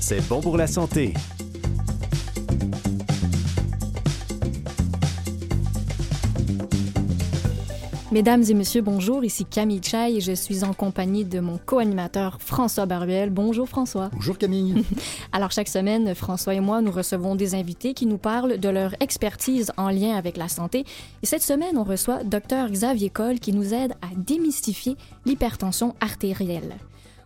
C'est bon pour la santé. Mesdames et messieurs, bonjour. Ici Camille Chai et je suis en compagnie de mon co-animateur François Baruel. Bonjour François. Bonjour Camille. Alors chaque semaine, François et moi, nous recevons des invités qui nous parlent de leur expertise en lien avec la santé. Et cette semaine, on reçoit Dr Xavier Coll qui nous aide à démystifier l'hypertension artérielle.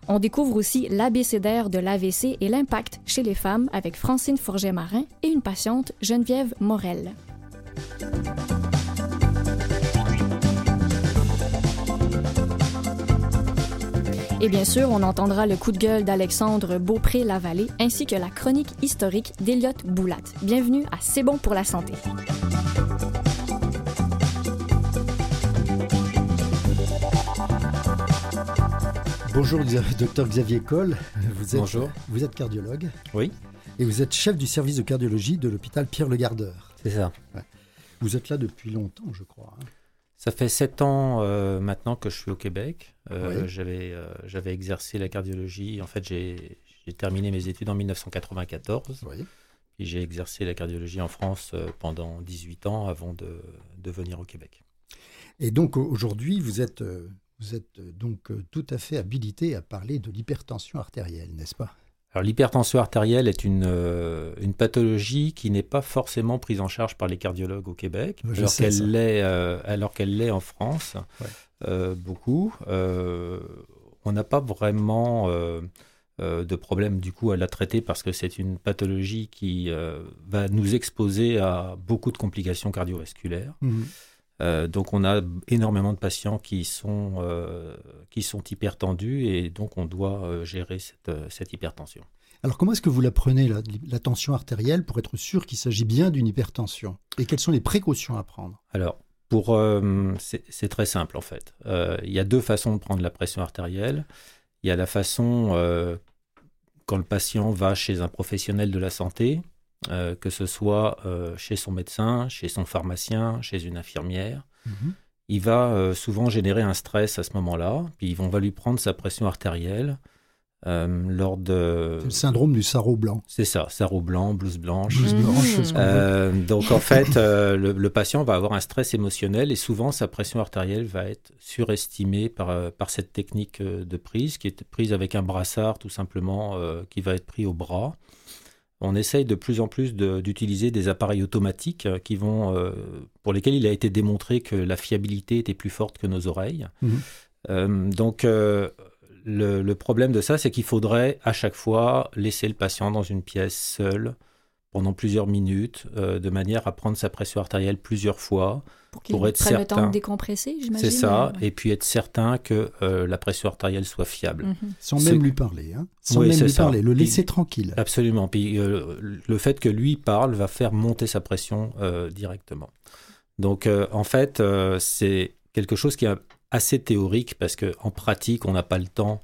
On découvre aussi l'abécédaire de l'AVC et l'impact chez les femmes avec Francine Forget-Marin et une patiente, Geneviève Morel. Et bien sûr, on entendra le coup de gueule d'Alexandre Beaupré-Lavallée ainsi que la chronique historique d'Eliott Boulat. Bienvenue à C'est bon pour la santé. Bonjour, docteur Xavier Coll. Vous êtes, Bonjour. Vous êtes cardiologue Oui, et vous êtes chef du service de cardiologie de l'hôpital Pierre Le Gardeur. c'est ça. Vous êtes là depuis longtemps, je crois. hein. Ça fait sept ans euh, maintenant que je suis au Québec. Euh, Oui. J'avais euh, j'avais exercé la cardiologie. En fait, j'ai terminé mes études en 1994. Oui. Puis j'ai exercé la cardiologie en France euh, pendant 18 ans avant de, de venir au Québec. Et donc au- aujourd'hui, vous êtes, vous êtes donc tout à fait habilité à parler de l'hypertension artérielle, n'est-ce pas? Alors l'hypertension artérielle est une, euh, une pathologie qui n'est pas forcément prise en charge par les cardiologues au Québec, Je alors qu'elle l'est euh, alors qu'elle l'est en France, Ouais. euh, beaucoup. Euh, on n'a pas vraiment euh, euh, de problème du coup à la traiter parce que c'est une pathologie qui euh, va nous exposer à beaucoup de complications cardiovasculaires. Euh, donc on a énormément de patients qui sont, euh, qui sont hypertendus et donc on doit euh, gérer cette, cette hypertension. Alors comment est-ce que vous la prenez, la, la tension artérielle, pour être sûr qu'il s'agit bien d'une hypertension? Et quelles sont les précautions à prendre? Alors, pour, euh, c'est très simple en fait. Il y a deux façons de prendre la pression artérielle. Il y a la façon quand le patient va chez un professionnel de la santé, euh, que ce soit euh, chez son médecin, chez son pharmacien, chez une infirmière. Il va euh, souvent générer un stress à ce moment-là, puis on va lui prendre sa pression artérielle lors de... Le syndrome du sarreau blanc. C'est ça, sarrau blanc, blouse blanche. Blouse Mhm. blanche, donc en fait, le, le patient va avoir un stress émotionnel et souvent sa pression artérielle va être surestimée par, par cette technique de prise, qui est prise avec un brassard tout simplement, qui va être pris au bras. On essaye de plus en plus de- d'utiliser des appareils automatiques euh, qui vont, euh, pour lesquels il a été démontré que la fiabilité était plus forte que nos oreilles. Mhm. Euh, donc euh, le, le problème de ça, c'est qu'il faudrait à chaque fois laisser le patient dans une pièce seule pendant plusieurs minutes, euh, de manière à prendre sa pression artérielle plusieurs fois. Pour être prennent le temps certain. de décompresser, j'imagine. C'est ça, et puis être certain que euh, la pression artérielle soit fiable. mhm. Sans même lui parler. Hein. Sans Oui, même c'est lui ça. parler, le laisser tranquille. Absolument. Puis euh, le fait que lui parle va faire monter sa pression euh, directement. Donc euh, en fait, euh, c'est quelque chose qui est assez théorique parce qu'en pratique, on n'a pas le temps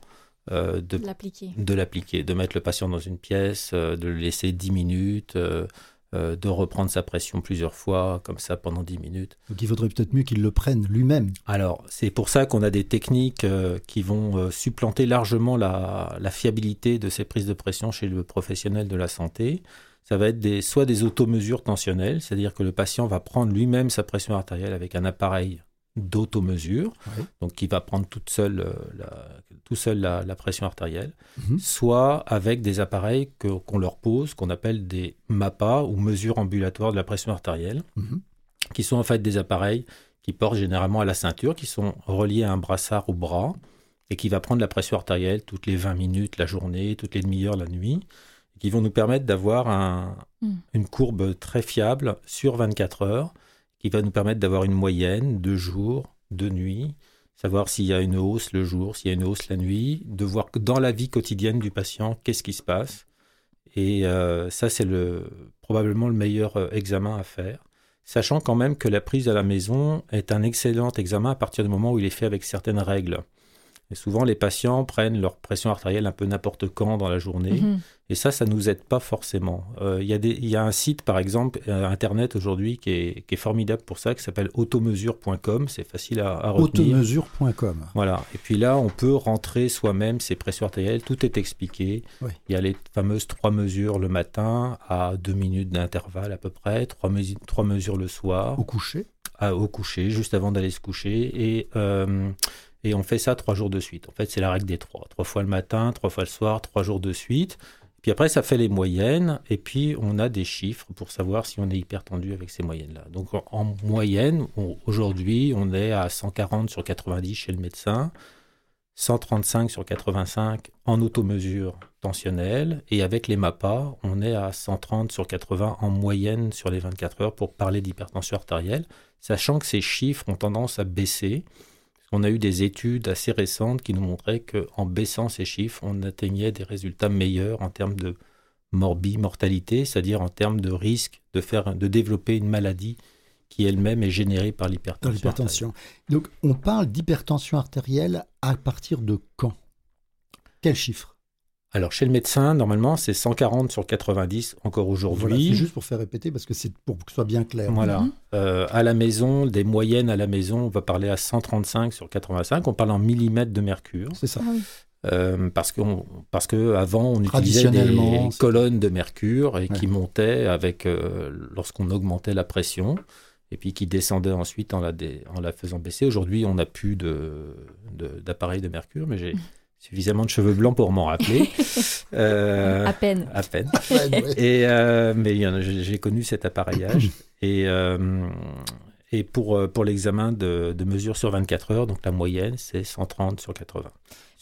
euh, de l'appliquer. de l'appliquer, de mettre le patient dans une pièce, euh, de le laisser 10 minutes, euh, euh, de reprendre sa pression plusieurs fois, comme ça pendant 10 minutes. Donc il faudrait peut-être mieux qu'il le prenne lui-même. Alors, c'est pour ça qu'on a des techniques euh, qui vont euh, supplanter largement la, la fiabilité de ces prises de pression chez le professionnel de la santé. Ça va être des, soit des automesures tensionnelles, c'est-à-dire que le patient va prendre lui-même sa pression artérielle avec un appareil d'automesure, Ouais. donc qui va prendre toute seule, euh, la, tout seul la, la pression artérielle, Mhm. soit avec des appareils que- qu'on leur pose, qu'on appelle des MAPA ou mesures ambulatoires de la pression artérielle Mhm. qui sont en fait des appareils qui portent généralement à la ceinture, qui sont reliés à un brassard au bras et qui va prendre la pression artérielle toutes les 20 minutes la journée, toutes les demi-heures la nuit, et qui vont nous permettre d'avoir un- Mm. une courbe très fiable sur 24 heures, qui va nous permettre d'avoir une moyenne de jour, de nuit, savoir s'il y a une hausse le jour, s'il y a une hausse la nuit, de voir dans la vie quotidienne du patient, qu'est-ce qui se passe. Et euh, ça, c'est le, probablement le meilleur euh, examen à faire. Sachant quand même que la prise à la maison est un excellent examen à partir du moment où il est fait avec certaines règles. Et souvent, les patients prennent leur pression artérielle un peu n'importe quand dans la journée. Mhm. Et ça, ça nous aide pas forcément. Euh, Il y, a des- il y a un site, par exemple, euh, Internet aujourd'hui, qui est, qui est formidable pour ça, qui s'appelle automesure.com. C'est facile à, à retenir. Automesure.com. Voilà. Et puis là, on peut rentrer soi-même ses pressions artérielles. Tout est expliqué. Oui. Il y a les fameuses trois mesures le matin à deux minutes d'intervalle à peu près, trois, trois mesures le soir, Au coucher. Au coucher, juste avant d'aller se coucher. Et, euh, et on fait ça trois jours de suite. En fait, c'est la règle des trois. Trois fois le matin, trois fois le soir, trois jours de suite. Puis après, ça fait les moyennes. Et puis, on a des chiffres pour savoir si on est hypertendu avec ces moyennes-là. Donc, en, en moyenne, aujourd'hui, on est à 140 sur 90 chez le médecin. 135 sur 85 en automesure tensionnelle et avec les MAPA, on est à 130 sur 80 en moyenne sur les 24 heures pour parler d'hypertension artérielle, sachant que ces chiffres ont tendance à baisser. On a eu des études assez récentes qui nous montraient qu'en baissant ces chiffres, on atteignait des résultats meilleurs en termes de morbi, mortalité, c'est-à-dire en termes de risque de, de développer une maladie qui elle-même est générée par l'hypertension. Donc, on parle d'hypertension artérielle à partir de quand? Quel chiffre? Alors, chez le médecin, normalement, c'est 140 sur 90 encore Voilà, aujourd'hui. C'est juste pour faire répéter parce que c'est pour que ce soit bien clair. Voilà. Mhm. Euh, à la maison, des moyennes à la maison, on va parler à 135 sur 85. On parle en millimètres de mercure. C'est ça. Ah oui. Euh, parce, qu'on- parce que avant on utilisait Traditionnellement, des colonnes de mercure et qui montaient avec euh, lorsqu'on augmentait la pression et puis qui descendaient ensuite en la, dé- en la faisant baisser. Aujourd'hui, on n'a plus de, de- d'appareil de, mercure, mais j'ai suffisamment de cheveux blancs pour m'en rappeler. Euh, À peine. à peine. Ouais. Et euh, mais j'ai connu cet appareillage et euh, et pour euh, pour l'examen de, de mesure sur 24 heures, donc la moyenne c'est 130 sur 80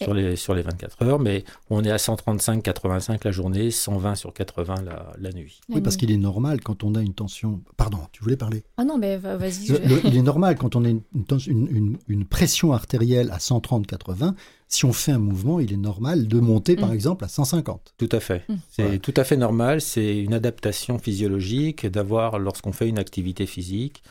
sur les sur les 24 heures, mais on est à 135 85 la journée, 120 sur 80 la, la nuit. Oui, parce qu'il est normal quand on a une tension. Pardon, tu voulais parler? Ah non, va- vas-y. Je- Il est normal quand on a une, une une- pression artérielle à 130-80, si on fait un mouvement, il est normal de monter par Mm. exemple à 150. Tout à fait. Mm. C'est Ouais. tout à fait normal. C'est une adaptation physiologique d'avoir, lorsqu'on fait une activité physique,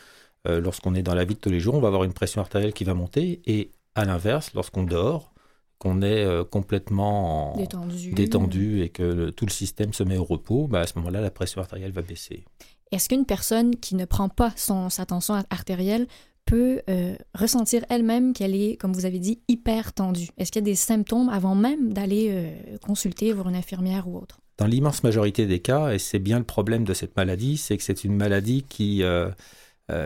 euh, lorsqu'on est dans la vie de tous les jours, on va avoir une pression artérielle qui va monter. Et à l'inverse, lorsqu'on dort, qu'on est euh, complètement en- Détendu. détendu et que le- tout le système se met au repos, bah, à ce moment-là, la pression artérielle va baisser. Est-ce qu'une personne qui ne prend pas son, sa tension ar- artérielle peut euh, ressentir elle-même qu'elle est, comme vous avez dit, hyper tendue? Est-ce qu'il y a des symptômes avant même d'aller euh, consulter, voir une infirmière ou autre? Dans l'immense majorité des cas, et c'est bien le problème de cette maladie, c'est que c'est une maladie qui, euh,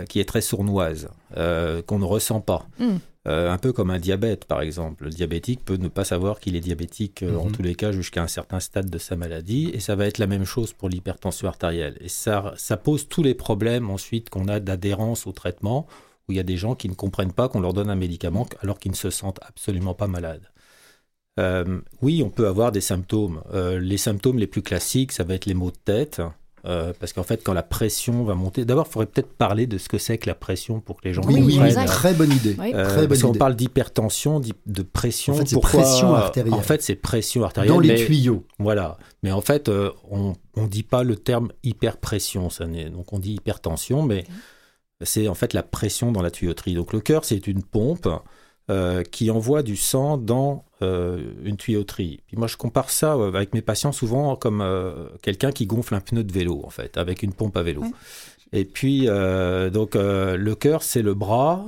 qui est très sournoise, qu'on ne ressent pas. Mm. Euh, un peu comme un diabète, par exemple. Le diabétique peut ne pas savoir qu'il est diabétique, euh, en Mhm. tous les cas, jusqu'à un certain stade de sa maladie. Et ça va être la même chose pour l'hypertension artérielle. Et ça, ça pose tous les problèmes ensuite qu'on a d'adhérence au traitement, où il y a des gens qui ne comprennent pas qu'on leur donne un médicament alors qu'ils ne se sentent absolument pas malades. Euh, oui, on peut avoir des symptômes. Les symptômes les plus classiques, ça va être les maux de tête. Euh, parce qu'en fait, quand la pression va monter, d'abord, il faudrait peut-être parler de ce que c'est que la pression pour que les gens Oui, oui, comprennent. exact. très bonne idée. Oui. Euh, Très bonne parce qu'on idée. parle d'hypertension, d'hy- de pression. En fait, c'est pression artérielle. En fait, c'est pression artérielle. Dans les mais- tuyaux. Voilà. Mais en fait, euh, on ne dit pas le terme hyperpression. Ça donc, on dit hypertension, mais c'est en fait la pression dans la tuyauterie. Donc, le cœur, c'est une pompe euh, qui envoie du sang dans euh, une tuyauterie. Puis moi, je compare ça euh, avec mes patients souvent comme euh, quelqu'un qui gonfle un pneu de vélo, en fait, avec une pompe à vélo. Ouais. Et puis, donc, le cœur, c'est le bras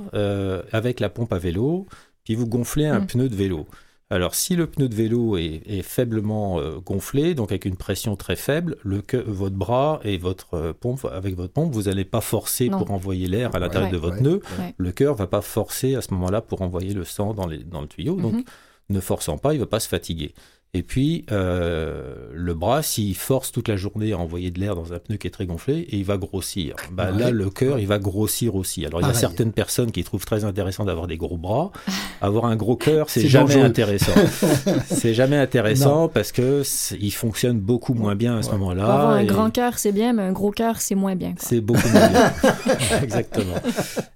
avec la pompe à vélo. Puis vous gonflez un pneu de vélo. Alors, si le pneu de vélo est, est faiblement euh, gonflé, donc avec une pression très faible, le que- votre bras et votre euh, pompe, avec votre pompe, vous n'allez pas forcer Non. pour envoyer l'air à l'intérieur Ouais. de votre Ouais. nœud. Ouais. Le cœur va pas forcer à ce moment-là pour envoyer le sang dans, les, dans le tuyau. Donc, Mhm. ne forçant pas, il va pas se fatiguer. Et puis, euh, le bras, s'il force toute la journée à envoyer de l'air dans un pneu qui est très gonflé, et il va grossir. Bah, Ouais. Là, le cœur, il va grossir aussi. Alors, il y a certaines personnes qui trouvent très intéressant d'avoir des gros bras. Avoir un gros cœur, c'est jamais dangereux. intéressant. c'est jamais intéressant parce que il fonctionne beaucoup moins bien à ce Ouais. moment-là. avoir un et- grand cœur, c'est bien, mais un gros cœur, c'est moins bien. c'est beaucoup moins bien. Exactement.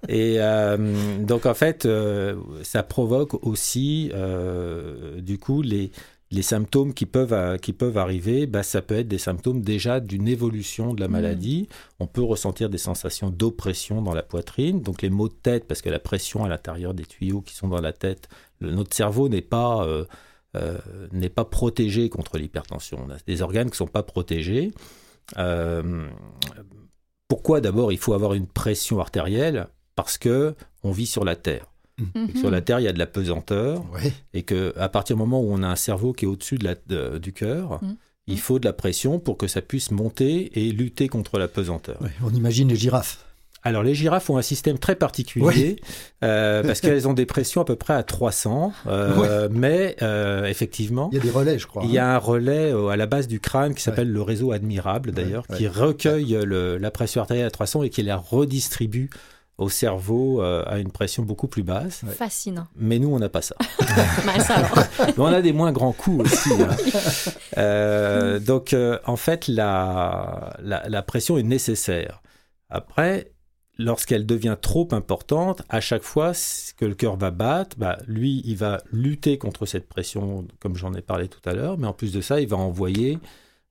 Et euh, donc, en fait, euh, ça provoque aussi, euh, du coup, les, les symptômes qui peuvent, euh, qui peuvent arriver, bah, ça peut être des symptômes déjà d'une évolution de la maladie. On peut ressentir des sensations d'oppression dans la poitrine, donc les maux de tête, parce que la pression à l'intérieur des tuyaux qui sont dans la tête, le, notre cerveau n'est pas, euh, euh, n'est pas protégé contre l'hypertension. On a des organes qui ne sont pas protégés. Euh, pourquoi d'abord il faut avoir une pression artérielle? Parce que on vit sur la Terre. Et que sur la Terre, il y a de la pesanteur Ouais. et que à partir du moment où on a un cerveau qui est au-dessus de la- de- du cœur, Mm. il faut de la pression pour que ça puisse monter et lutter contre la pesanteur. Ouais, On imagine les girafes. Alors les girafes ont un système très particulier euh, parce qu'elles ont des pressions à peu près à 300, euh, mais euh, effectivement, Il y a des relais, je crois. il y hein. a un relais à la base du crâne qui s'appelle le réseau admirable d'ailleurs, Ouais, qui ouais. recueille le- la pression artérielle à 300 et qui la redistribue au cerveau euh, à une pression beaucoup plus basse. Ouais. Fascinant. Mais nous, on n'a pas ça. Mais on a des moins grands coups aussi. hein. Euh, donc, euh, en fait, la, la, la pression est nécessaire. Après, lorsqu'elle devient trop importante, à chaque fois que le cœur va battre, bah, lui, il va lutter contre cette pression, comme j'en ai parlé tout à l'heure, mais en plus de ça, il va envoyer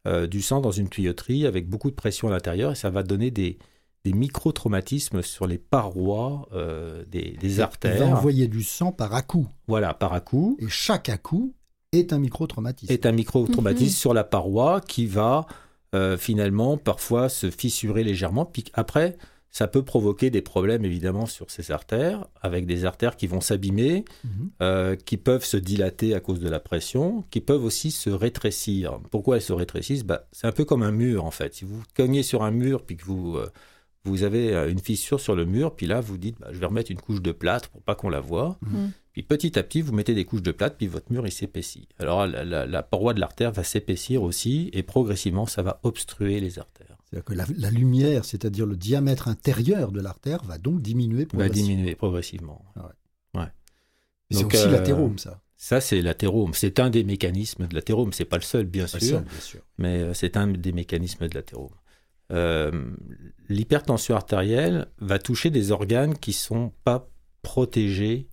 euh, du sang dans une tuyauterie avec beaucoup de pression à l'intérieur et ça va donner des, des micro-traumatismes sur les parois euh, des, des Il va artères. envoyer du sang par à-coup. Voilà, par à-coup. Et chaque à-coup est un micro-traumatisme. est un micro-traumatisme Mhm. sur la paroi qui va euh, finalement parfois se fissurer légèrement. Puis après, ça peut provoquer des problèmes évidemment sur ces artères, avec des artères qui vont s'abîmer, Mhm. euh, qui peuvent se dilater à cause de la pression, qui peuvent aussi se rétrécir. Pourquoi elles se rétrécissent? Bah, C'est un peu comme un mur en fait. Si vous cognez sur un mur puis que vous, euh, vous avez euh, une fissure sur le mur, puis là vous dites bah, je vais remettre une couche de plâtre pour pas qu'on la voie. Mhm. Puis petit à petit, vous mettez des couches de plâtre, puis votre mur il s'épaissit. Alors la, la- la paroi de l'artère va s'épaissir aussi, et progressivement ça va obstruer les artères. C'est-à-dire que la, la lumière, c'est-à-dire le diamètre intérieur de l'artère, va donc diminuer Va progressivement. diminuer progressivement. C'est Donc, aussi euh, l'athérome, ça. Ça, c'est l'athérome. C'est un des mécanismes de l'athérome. C'est pas le seul, bien Pas sûr, seul, bien sûr. mais euh, c'est un des mécanismes de l'athérome. Euh, L'hypertension artérielle va toucher des organes qui sont pas protégés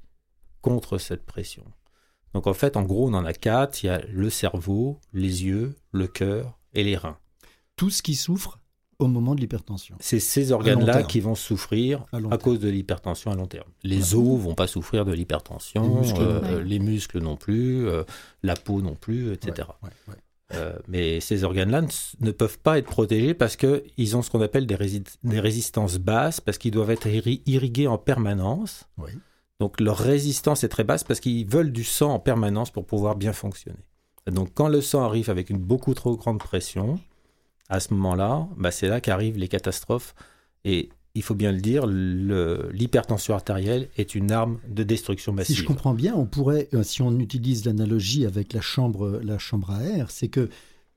contre cette pression. Donc en fait, en gros, on en a quatre. Il y a le cerveau, les yeux, le cœur et les reins. Tout ce qui souffre au moment de l'hypertension. C'est ces organes-là qui vont souffrir À cause de l'hypertension à long terme. Les Voilà. os vont pas souffrir de l'hypertension, Les muscles, euh, non. les muscles non plus, euh, la peau non plus, etc. Ouais, ouais, ouais. Euh, mais ces organes-là ne, peuvent pas être protégés parce qu'ils ont ce qu'on appelle des, rési- des résistances basses, parce qu'ils doivent être irri- irrigués en permanence. Oui. Donc leur résistance est très basse parce qu'ils veulent du sang en permanence pour pouvoir bien fonctionner. Et donc quand le sang arrive avec une beaucoup trop grande pression, à ce moment-là, bah, c'est là qu'arrivent les catastrophes. Et il faut bien le dire, l'hypertension artérielle est une arme de destruction Si massive. je comprends bien, on pourrait, euh, si on utilise l'analogie avec la chambre, la chambre à air, c'est que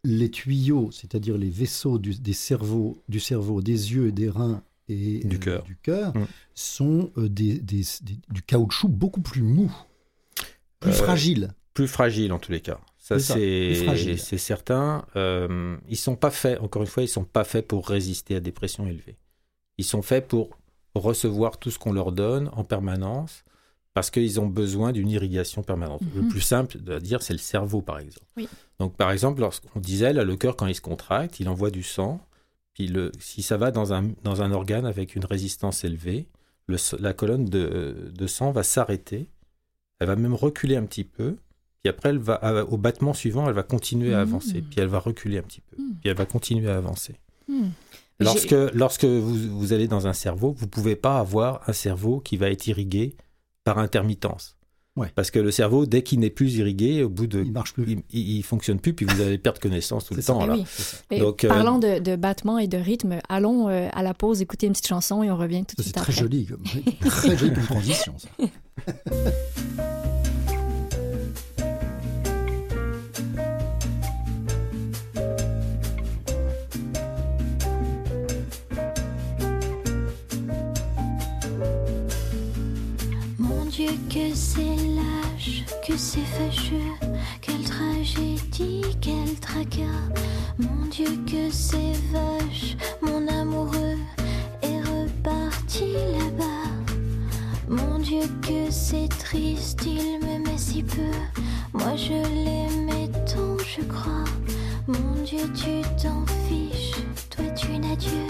les tuyaux, c'est-à-dire les vaisseaux du, des cerveaux, du cerveau, des yeux et des reins et Du euh, cœur. du cœur, Mm. sont euh, des, des- des- du caoutchouc beaucoup plus mou, plus Euh, fragile. plus fragile en tous les cas. Ça, C'est certain. Ils sont pas faits, encore une fois, ils sont pas faits pour résister à des pressions élevées. Ils sont faits pour recevoir tout ce qu'on leur donne en permanence parce qu'ils ont besoin d'une irrigation permanente. Le Mhm. plus simple de dire, c'est le cerveau, par exemple. Oui. Donc, par exemple, lorsqu'on disait, là, le cœur, quand il se contracte, il envoie du sang. Puis, le, si ça va dans un, dans un organe avec une résistance élevée, le, la colonne de, de sang va s'arrêter. Elle va même reculer un petit peu. Puis après, elle va, à- au battement suivant, elle va continuer à Mhm. avancer. Puis elle va reculer un petit peu. Mhm. Puis elle va continuer à avancer. Lorsque, lorsque vous, vous allez dans un cerveau, vous ne pouvez pas avoir un cerveau qui va être irrigué par intermittence. Ouais. Parce que le cerveau, dès qu'il n'est plus irrigué, au bout de. Il marche plus. Il, il- il fonctionne plus, puis vous allez perdre connaissance tout le ça. temps. Eh là. oui. Mais Donc, euh, Parlant de, de battement et de rythme, allons euh, à la pause écouter une petite chanson et on revient tout de suite C'est très après. joli, comme, très joli comme transition. Ça. Dieu, que c'est lâche, que c'est fâcheux, quelle tragédie, quel tracas. Mon Dieu, que c'est vache, mon amoureux est reparti là-bas. Mon Dieu, que c'est triste, il met si peu Moi je l'aimais tant, je crois. Mon Dieu, tu t'en fiches. Toi, tu n'as Dieu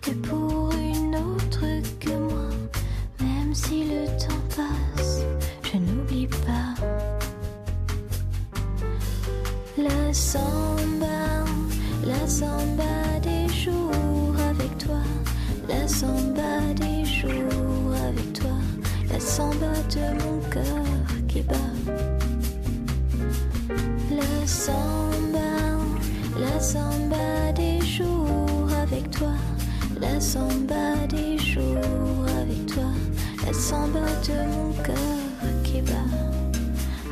que pour une autre que si le temps passe, je n'oublie pas. La samba, la samba des jours avec toi. La samba des jours avec toi. La samba de mon cœur qui bat. La samba, la samba des jours avec toi. La samba des jours avec toi. La samba de mon cœur qui bat.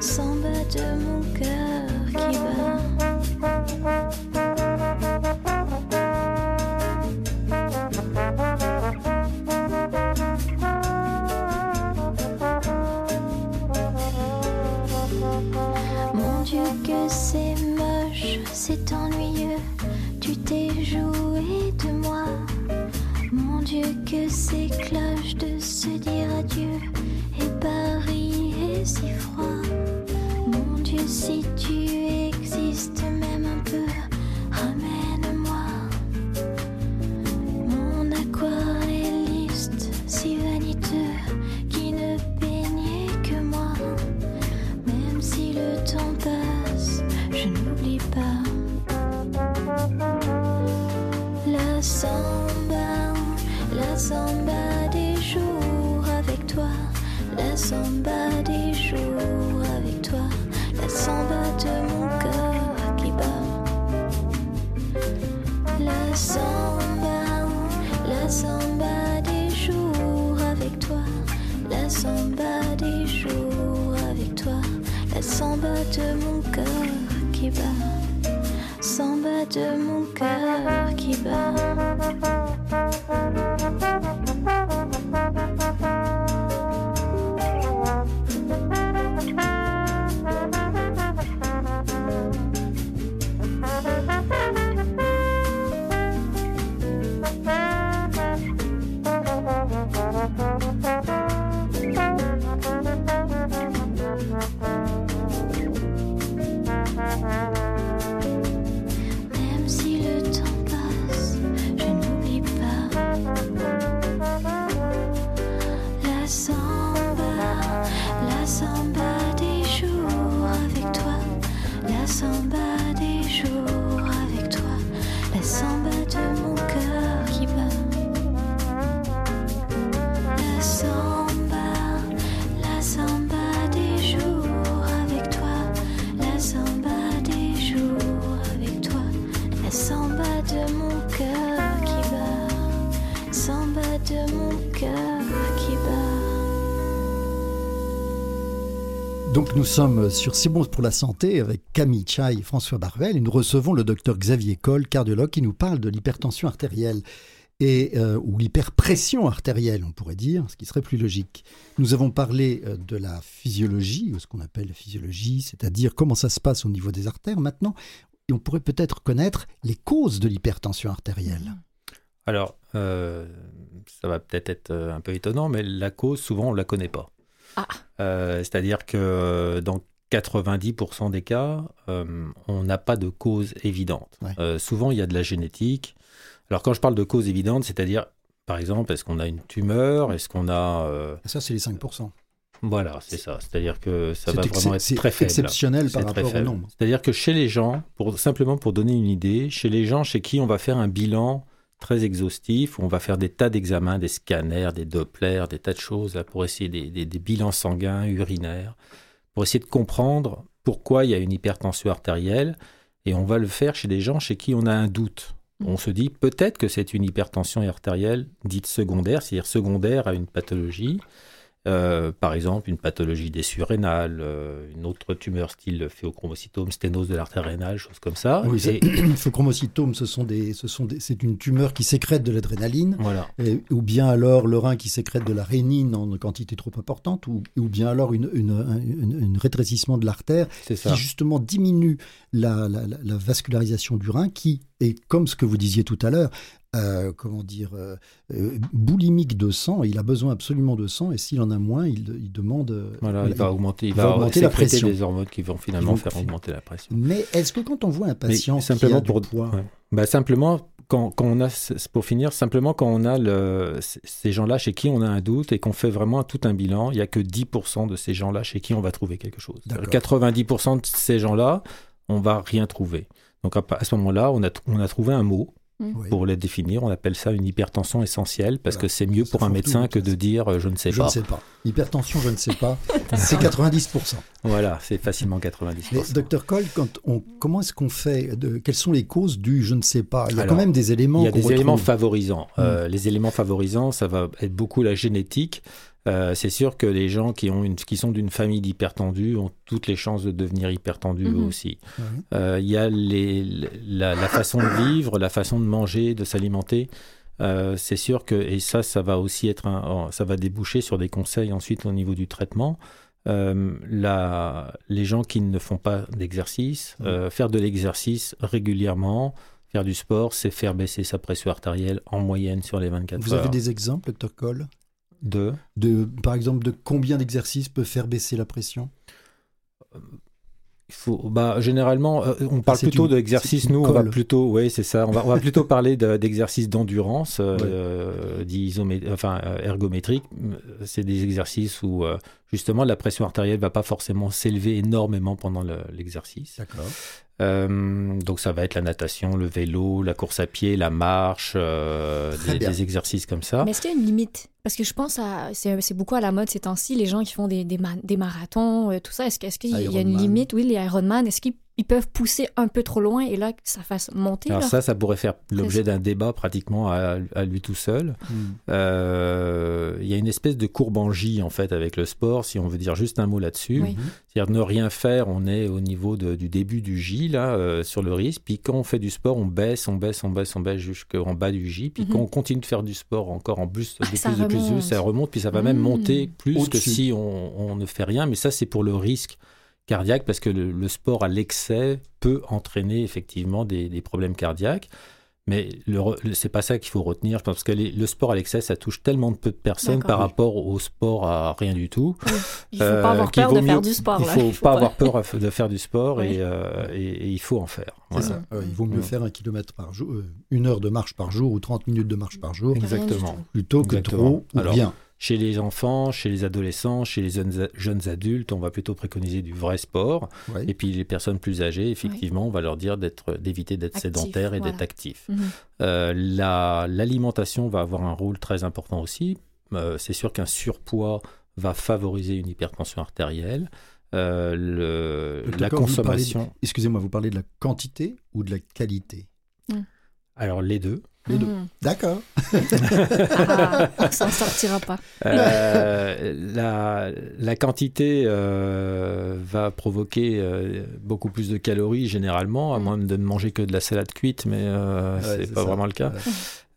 Samba de mon cœur qui bat. Mon Dieu que c'est moche, c'est ennuyeux, tu t'es joué de moi. Mon Dieu que c'est cloche de se dire adieu, sommes sur C'est bon pour la santé avec Camille Chai et François Barvel et nous recevons le docteur Xavier Coll, cardiologue, qui nous parle de l'hypertension artérielle euh, ou l'hyperpression artérielle, on pourrait dire, ce qui serait plus logique. Nous avons parlé euh, de la physiologie, ou ce qu'on appelle la physiologie, c'est-à-dire comment ça se passe au niveau des artères maintenant, on pourrait peut-être connaître les causes de l'hypertension artérielle. Alors, euh, ça va peut-être être un peu étonnant, mais la cause, souvent, on ne la connaît pas. Ah. Euh, C'est-à-dire que dans 90% des cas, euh, on n'a pas de cause évidente. Ouais. Euh, souvent, il y a de la génétique. Alors, quand je parle de cause évidente, c'est-à-dire, par exemple, est-ce qu'on a une tumeur? Est-ce qu'on a... euh, Ça, c'est les 5%. Voilà, c'est ça. C'est-à-dire que ça va vraiment être très faible. exceptionnel par rapport au nombre. C'est-à-dire que chez les gens, pour, simplement pour donner une idée, chez les gens chez qui on va faire un bilan très exhaustif, où on va faire des tas d'examens, des scanners, des Doppler, des tas de choses là, pour essayer des, des- des bilans sanguins, urinaires, pour essayer de comprendre pourquoi il y a une hypertension artérielle. Et on va le faire chez des gens chez qui on a un doute. On se dit peut-être que c'est une hypertension artérielle dite secondaire, c'est-à-dire secondaire à une pathologie. Euh, par exemple, une pathologie des surrénales, euh, une autre tumeur style phéochromocytome, sténose de l'artère rénale, choses comme ça. Oui, Et- Le chromocytome, ce sont des, ce sont des, c'est une tumeur qui sécrète de l'adrénaline, voilà. et- ou bien alors le rein qui sécrète de la rénine en quantité trop importante, ou, ou bien alors une, une, un une- une rétrécissement de l'artère qui justement diminue la, la- la- la vascularisation du rein, qui est, comme ce que vous disiez tout à l'heure, euh, comment dire, euh, euh, boulimique de sang, il a besoin absolument de sang, et s'il en a moins, il, il demande. Voilà, il va augmenter, il va augmenter la pression. des hormones qui vont finalement faire augmenter la pression. Mais est-ce que quand on voit un Mais patient simplement qui a pour du poids, ouais. Bah, simplement quand, quand on a pour finir simplement quand on a le, ces gens-là chez qui on a un doute et qu'on fait vraiment tout un bilan, il y a que 10% de ces gens-là chez qui on va trouver quelque chose. D'accord. 90% de ces gens-là, on va rien trouver. Donc à, à ce moment-là, on a, on a trouvé un mot oui, pour les définir. On appelle ça une hypertension essentielle parce Voilà. que c'est mieux Ça pour un médecin que de dire euh, je ne sais je pas. ne sais pas. Hypertension, je ne sais pas. C'est 90%. Voilà, c'est facilement 90%. Mais docteur Cole, quand on, comment est-ce qu'on fait de, Quelles sont les causes du je ne sais pas? Il y a Alors, quand même des éléments. Il y a des éléments favorisants. Euh, les éléments favorisants, ça va être beaucoup la génétique. Euh, c'est sûr que les gens qui, ont une, qui sont d'une famille d'hypertendus ont toutes les chances de devenir hypertendus Mhm. aussi. Ouais. Euh, Il y a les, la, la façon de vivre, la façon de manger, de s'alimenter. Euh, c'est sûr que, et ça, ça va aussi être un, ça va déboucher sur des conseils ensuite au niveau du traitement. La, les gens qui ne font pas d'exercice, euh, faire de l'exercice régulièrement, faire du sport, c'est faire baisser sa pression artérielle en moyenne sur les 24 Vous heures. avez des exemples, docteur Cole? De de, Par exemple, de combien d'exercices peut faire baisser la pression Il faut, bah, généralement, euh, on parle plutôt d'exercices. Nous, on va plutôt, oui, c'est ça. On va, on va plutôt parler de- d'exercices d'endurance, euh, enfin euh, ergométriques. C'est des exercices où euh, justement la pression artérielle va pas forcément s'élever énormément pendant le- l'exercice. D'accord. Euh, donc ça va être la natation, le vélo, la course à pied, la marche, euh, des, exercices comme ça. Mais est-ce qu'il y a une limite? Parce que je pense à. C'est beaucoup à la mode ces temps-ci, les gens qui font des, des, ma- des marathons, euh, tout ça. Est-ce qu'il y a une limite? Oui, les Ironman, est-ce qu'ils ils peuvent pousser un peu trop loin et là, que ça fasse monter Alors leur- ça, ça pourrait faire l'objet d'un débat pratiquement à, à lui tout seul. Hmm. Euh, il y a une espèce de courbe en J en fait avec le sport, si on veut dire juste un mot là-dessus. Oui. C'est-à-dire ne rien faire, on est au niveau de- du début du J là euh, sur le risque. Puis quand on fait du sport, on baisse, on baisse, on baisse, on baisse jusqu'en bas du J. Puis Mhm. quand on continue de faire du sport encore en plus, de Ah, ça plus de plus, remonte. ça remonte. Puis ça va même monter plus que si on, on ne fait rien. Mais ça c'est pour le risque cardiaque parce que le, le sport à l'excès peut entraîner effectivement des, des problèmes cardiaques. Mais c'est pas ça qu'il faut retenir, parce que les- le sport à l'excès, ça touche tellement de peu de personnes par rapport au sport à rien du tout. Il faut Euh, pas avoir qu'il peur de faire du sport. Il là. faut pas avoir peur de faire du sport Oui. et, euh, et- et il faut en faire. C'est Voilà. ça. Euh, il vaut mieux Ouais. faire un kilomètre par jour, euh, une heure de marche par jour ou 30 minutes de marche par jour, Exactement. plutôt que Exactement. trop ou Alors, rien. Chez les enfants, chez les adolescents, chez les jeunes, jeunes adultes, on va plutôt préconiser du vrai sport. Et puis les personnes plus âgées, effectivement, on va leur dire d'être, d'éviter d'être Actif, sédentaire et voilà. d'être actif. Mhm. Euh, la- l'alimentation va avoir un rôle très important aussi. Euh, c'est sûr qu'un surpoids va favoriser une hypertension artérielle. Euh, le- la consommation, Excusez-moi, vous parlez de la quantité ou de la qualité? Alors les deux. Les deux. Mhm. D'accord. Ah, on s'en sortira pas. Euh, la, la quantité euh, va provoquer euh, beaucoup plus de calories généralement, à Mm. moins de ne manger que de la salade cuite, mais euh, Ouais, c'est pas ça. vraiment le cas. Ouais.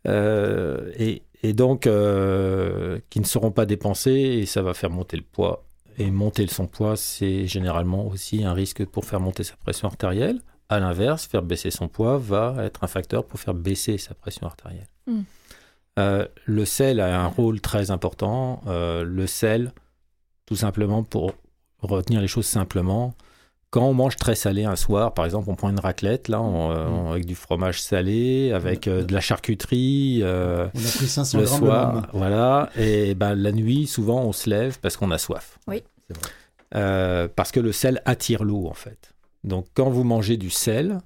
Euh, et, et donc, euh, qui ne seront pas dépensés et ça va faire monter le poids. Et monter son poids, c'est généralement aussi un risque pour faire monter sa pression artérielle. À l'inverse, faire baisser son poids va être un facteur pour faire baisser sa pression artérielle. Mm. Euh, le sel a un rôle très important. Euh, le sel, tout simplement pour retenir les choses simplement, quand on mange très salé un soir, par exemple, on prend une raclette là, on- euh, on- avec du fromage salé, avec euh, de la charcuterie. euh, On a pris 500 le grammes le lendemain. soir, voilà, et ben la nuit, souvent, on se lève parce qu'on a soif. Oui. C'est vrai. Euh, parce que le sel attire l'eau, en fait. Donc, quand vous mangez du sel,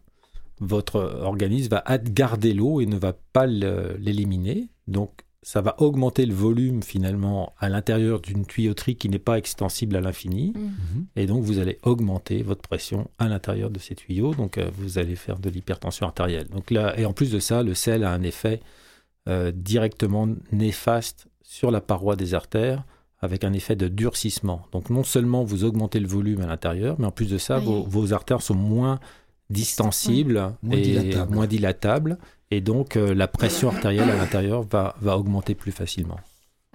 votre organisme va garder l'eau et ne va pas l'éliminer. Donc, ça va augmenter le volume, finalement, à l'intérieur d'une tuyauterie qui n'est pas extensible à l'infini. Mhm. Et donc, vous allez augmenter votre pression à l'intérieur de ces tuyaux. Donc, euh, vous allez faire de l'hypertension artérielle. Donc là, et en plus de ça, le sel a un effet euh, directement néfaste sur la paroi des artères avec un effet de durcissement. Donc, non seulement vous augmentez le volume à l'intérieur, mais en plus de ça, vos, artères sont moins distensibles Moins et dilatables. moins dilatables. Et donc, euh, la pression artérielle à l'intérieur va, va augmenter plus facilement.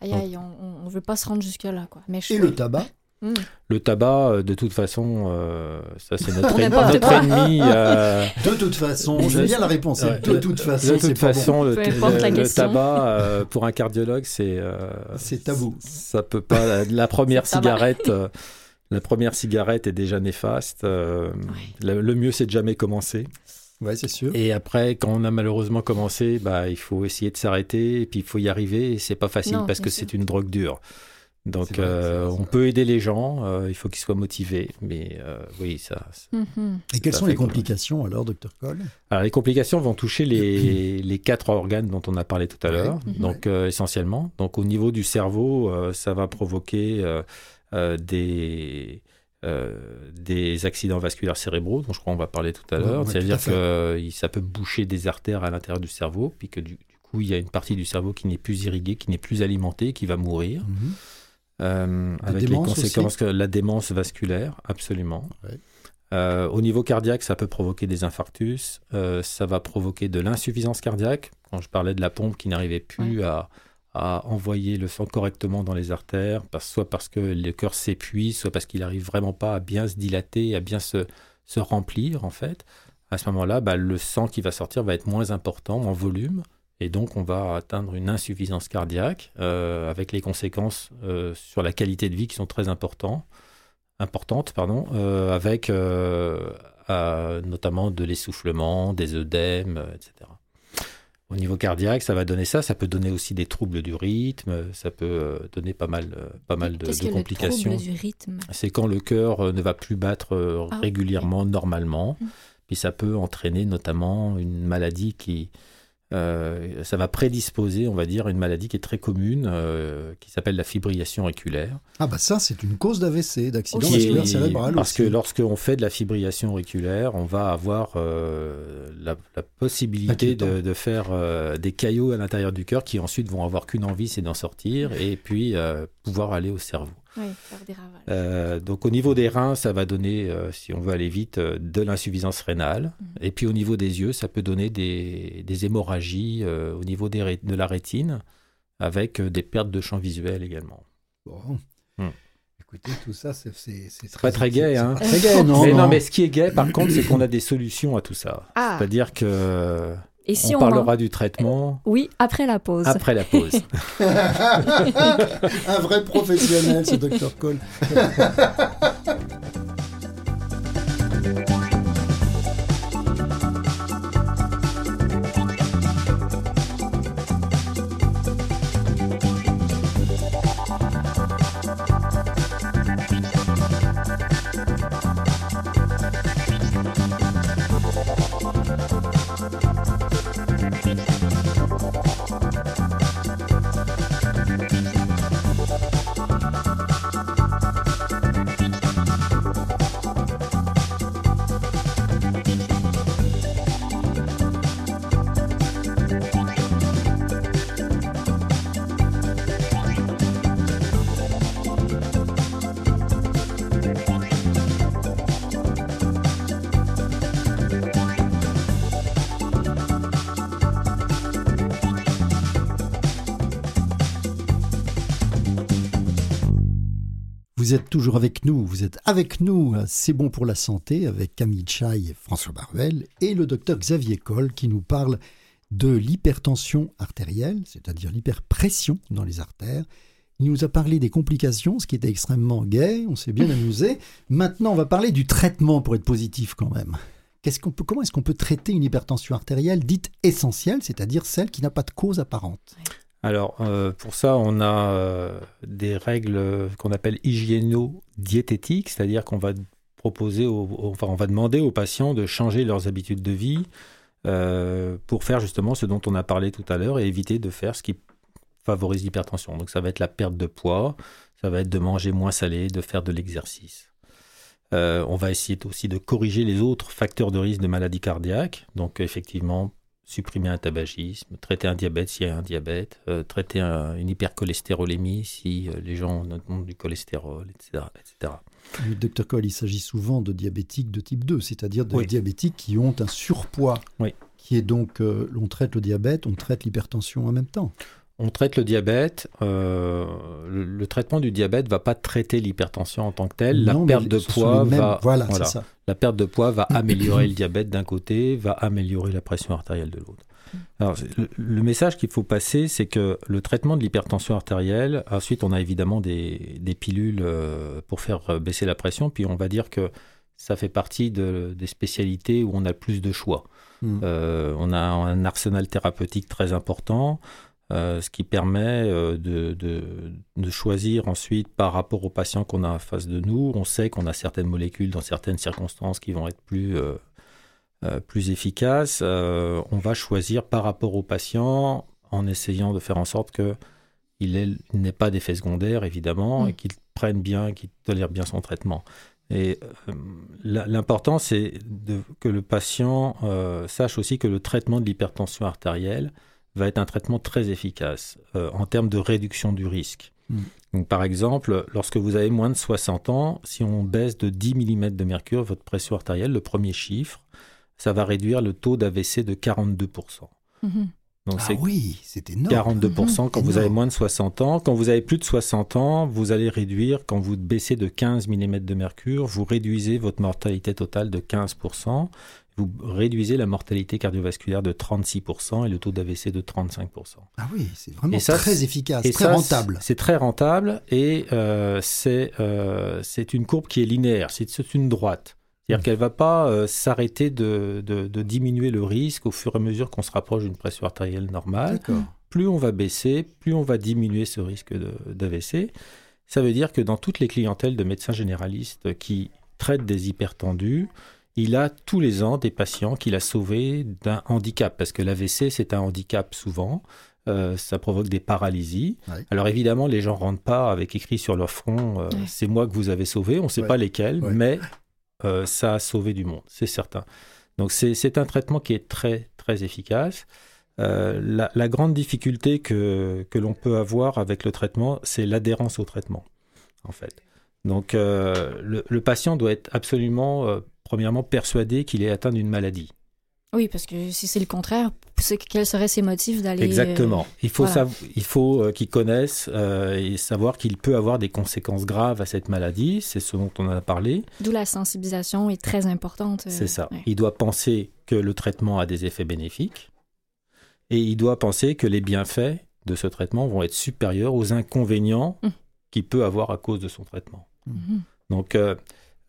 Aïe, aïe, on, on veut pas se rendre jusque-là, quoi. Mais je Et le tabac Mm. Le tabac, euh, de toute façon, euh, ça c'est notre, notre ennemi. euh, De toute façon, j'aime bien la réponse. ouais, de toute façon, de toute pas bon. façon, le, tabac euh, pour un cardiologue, c'est euh, C'est tabou. Ça peut pas. La, la première cigarette, euh, la première cigarette est déjà néfaste. euh, le, le mieux, c'est de jamais commencer. Ouais, c'est sûr. Et après, quand on a malheureusement commencé, bah, il faut essayer de s'arrêter et puis il faut y arriver. Et c'est pas facile Non, parce que c'est une drogue dure. Donc, vrai, euh, on peut aider les gens. euh, il faut qu'ils soient motivés. Mais euh, oui, ça. Mhm. Et quelles sont les complications alors, docteur Cole? Alors, les complications vont toucher les, les quatre organes dont on a parlé tout à l'heure, Mhm. donc euh, essentiellement. Donc, au niveau du cerveau, euh, ça va provoquer euh, euh, des, euh, des accidents vasculaires cérébraux, dont je crois on va parler tout à Ouais, l'heure. ouais, C'est-à-dire que il- ça peut boucher des artères à l'intérieur du cerveau, puis que du, du coup, il y a une partie du cerveau qui n'est plus irriguée, qui n'est plus alimentée, qui va mourir. Mhm. Euh, avec les conséquences que la démence vasculaire, absolument. Ouais. Euh, au niveau cardiaque, ça peut provoquer des infarctus, euh, ça va provoquer de l'insuffisance cardiaque. Quand je parlais de la pompe qui n'arrivait plus à, à envoyer le sang correctement dans les artères, parce- soit parce que le cœur s'épuise, soit parce qu'il n'arrive vraiment pas à bien se dilater, à bien se, se remplir en fait. À ce moment-là, bah, le sang qui va sortir va être moins important en volume. Et donc, on va atteindre une insuffisance cardiaque euh, avec les conséquences euh, sur la qualité de vie qui sont très importantes, importantes pardon, euh, avec notamment de l'essoufflement, des œdèmes, etc. Au niveau cardiaque, ça va donner ça. Ça peut donner aussi des troubles du rythme. Ça peut donner pas mal, pas mal de, de que complications. le trouble du rythme? C'est quand le cœur ne va plus battre Ah, régulièrement, normalement. Mm. Puis ça peut entraîner notamment une maladie qui... euh, ça va prédisposer, on va dire, à une maladie qui est très commune, euh, qui s'appelle la fibrillation auriculaire. Ah bah ça, c'est une cause d'AVC, d'accident vasculaire cérébral parce aussi. que lorsqu'on fait de la fibrillation auriculaire, on va avoir euh, la, la possibilité de, de faire euh, des caillots à l'intérieur du cœur qui ensuite vont avoir qu'une envie, c'est d'en sortir et puis euh, pouvoir aller au cerveau. Oui, faire des ravages. Euh, donc au niveau des reins, ça va donner, euh, si on veut aller vite, euh, de l'insuffisance rénale. Mhm. Et puis au niveau des yeux, ça peut donner des, des hémorragies euh, au niveau des de la rétine, avec euh, des pertes de champ visuel également. Bon. Hmm. Écoutez, tout ça, c'est c'est- c'est pas très gai, c'est hein. pas Très gai, non, mais non, non. mais ce qui est gai, par contre, c'est qu'on a des solutions à tout ça. Ah. C'est-à-dire que Et si on on, parlera en- du traitement Oui, après la pause. après la pause. Un vrai professionnel, ce docteur Cole. Vous êtes toujours avec nous, vous êtes avec nous, c'est bon pour la santé, avec Camille Chai et François Baruel, et le docteur Xavier Coll qui nous parle de l'hypertension artérielle, c'est-à-dire l'hyperpression dans les artères. Il nous a parlé des complications, ce qui était extrêmement gai, on s'est bien amusé. Maintenant, on va parler du traitement pour être positif quand même. Qu'est-ce qu'on peut, comment est-ce qu'on peut traiter une hypertension artérielle dite essentielle, c'est-à-dire celle qui n'a pas de cause apparente? Alors, euh, pour ça, on a euh, des règles qu'on appelle hygiéno-diététiques, c'est-à-dire qu'on va proposer, au- enfin, on va demander aux patients de changer leurs habitudes de vie euh, pour faire justement ce dont on a parlé tout à l'heure et éviter de faire ce qui favorise l'hypertension. Donc, ça va être la perte de poids, ça va être de manger moins salé, de faire de l'exercice. On va essayer aussi de corriger les autres facteurs de risque de maladie cardiaque. Donc, effectivement, supprimer un tabagisme, traiter un diabète s'il y a un diabète, euh, traiter un- une hypercholestérolémie si euh, les gens ont du cholestérol, etc. etc. Le docteur Coll, il s'agit souvent de diabétiques de type 2, c'est-à-dire de Oui. diabétiques qui ont un surpoids, Oui. qui est donc, euh, on traite le diabète, on traite l'hypertension en même temps. On traite le diabète. euh, le, le traitement du diabète va pas traiter l'hypertension en tant que telle. La Non, perte de poids va Voilà, ça. La perte de poids va améliorer le diabète d'un côté, va améliorer la pression artérielle de l'autre. Alors, c'est- le, le message qu'il faut passer, c'est que le traitement de l'hypertension artérielle, ensuite on a évidemment des, des pilules euh, pour faire euh, baisser la pression, puis on va dire que ça fait partie de- des spécialités où on a plus de choix. Mm. Euh, on a un arsenal thérapeutique très important, euh, ce qui permet euh, de, de- de choisir ensuite par rapport aux patients qu'on a en face de nous. On sait qu'on a certaines molécules dans certaines circonstances qui vont être plus, euh, plus efficaces. Euh, on va choisir par rapport aux patients en essayant de faire en sorte que il ait- il n'ait pas d'effets secondaires, évidemment, Mm. et qu'il prenne bien, qu'il tolère bien son traitement. Et l'important, c'est que le patient sache aussi que le traitement de l'hypertension artérielle va être un traitement très efficace euh, en termes de réduction du risque. Mm. Donc, par exemple, lorsque vous avez moins de 60 ans, si on baisse de 10 mm de mercure votre pression artérielle, le premier chiffre, ça va réduire le taux d'AVC de 42%. Mhm. Donc, Ah oui, c'est énorme. 42% quand vous Énorme. avez moins de 60 ans. Quand vous avez plus de 60 ans, vous allez réduire, quand vous baissez de 15 mm de mercure, vous réduisez votre mortalité totale de 15%. Vous réduisez la mortalité cardiovasculaire de 36% et le taux d'AVC de 35%. Ah oui, c'est vraiment ça, très efficace, Et très ça, rentable. C'est très rentable et euh, c'est euh, c'est une courbe qui est linéaire, c'est une droite. C'est-à-dire Mm. qu'elle va pas euh, s'arrêter de, de- de diminuer le risque au fur et à mesure qu'on se rapproche d'une pression artérielle normale plus on va baisser, plus on va diminuer ce risque d'AVC. Ça veut dire que dans toutes les clientèles de médecins généralistes qui traitent des hypertendus, il a tous les ans des patients qu'il a sauvés d'un handicap, parce que l'AVC, c'est un handicap souvent. Euh, ça provoque des paralysies. Ouais. Alors évidemment, les gens rentrent pas avec écrit sur leur front euh, Ouais. c'est moi que vous avez sauvé. On ne sait Ouais. pas lesquels, Ouais. mais euh, ça a sauvé du monde, c'est certain. Donc c'est c'est un traitement qui est très très efficace. Euh, la, la grande difficulté que, que l'on peut avoir avec le traitement, c'est l'adhérence au traitement, en fait. Donc euh, le, le patient doit être absolument, euh, premièrement, persuadé qu'il est atteint d'une maladie. Oui, parce que si c'est le contraire, quels seraient ses motifs d'aller... Exactement. Il faut, voilà. il faut euh, qu'il connaisse euh, et savoir qu'il peut avoir des conséquences graves à cette maladie. C'est ce dont on a parlé. D'où la sensibilisation est très importante. euh, C'est ça. ouais. Il doit penser que le traitement a des effets bénéfiques et il doit penser que les bienfaits de ce traitement vont être supérieurs aux inconvénients Mm. qu'il peut avoir à cause de son traitement. Mhm. Donc, euh, euh,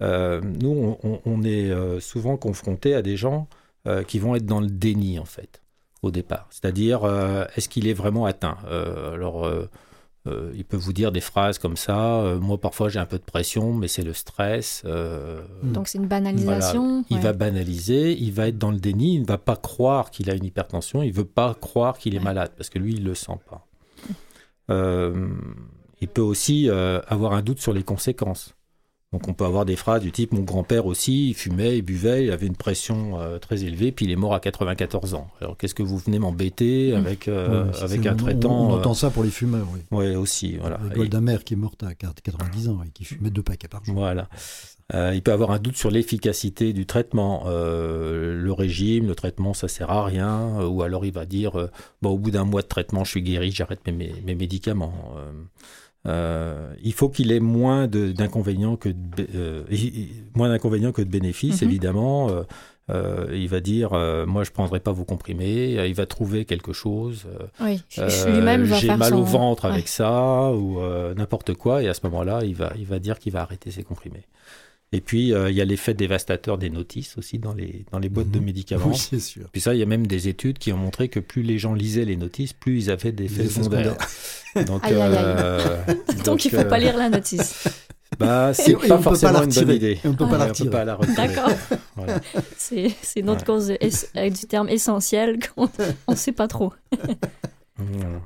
nous, on, est euh, souvent confronté à des gens euh, qui vont être dans le déni, en fait, au départ. C'est-à-dire, euh, est-ce qu'il est vraiment atteint? Euh, Alors, euh, euh, il peut vous dire des phrases comme ça. euh, Moi, parfois, j'ai un peu de pression, mais c'est le stress. euh, Donc c'est une banalisation. il ouais. va banaliser, il va être dans le déni, il ne va pas croire qu'il a une hypertension, il ne veut pas croire qu'il est malade, parce que lui, il ne le sent pas. Euh, il peut aussi euh, avoir un doute sur les conséquences. Donc on peut avoir des phrases du type « Mon grand-père aussi, il fumait, il buvait, il avait une pression euh, très élevée, puis il est mort à 94 ans. Alors qu'est-ce que vous venez m'embêter Mm. avec, euh, Ouais, avec un traitant On, euh, entend ça pour les fumeurs, oui. Ouais, aussi, voilà. Golda Meir qui est morte à 90 ans et qui fumait deux paquets par jour. Voilà. Euh, il peut avoir un doute sur l'efficacité du traitement. Le régime, le traitement, ça sert à rien. Ou alors il va dire, Bon, au bout d'un mois de traitement, je suis guéri, j'arrête mes, mes, mes médicaments. Euh, il faut qu'il ait moins d'inconvénients que de, euh, moins que de bénéfices, Mhm. évidemment. Euh, euh, il va dire, euh, moi, je prendrai pas vos comprimés. Il va trouver quelque chose. Oui, lui-même va j'ai mal son... au ventre ouais. avec ça ou euh, n'importe quoi et à ce moment-là il va il va dire qu'il va arrêter ses comprimés et puis euh, il y a l'effet dévastateur des notices aussi dans les dans les boîtes de Mhm. médicaments Oui, c'est sûr. puis ça il y a même des études qui ont montré que plus les gens lisaient les notices plus ils avaient des effets effets secondaires donc Aïe, aïe, aïe. euh, Donc, il faut euh, pas lire la notice. bah c'est pas pas forcément la une bonne retirer. idée Et on peut pas Ouais, la on peut retirer. pas la retirer D'accord. Voilà. C'est autre Ouais. cause es- euh, du terme essentiel qu'on ne sait pas trop. Voilà.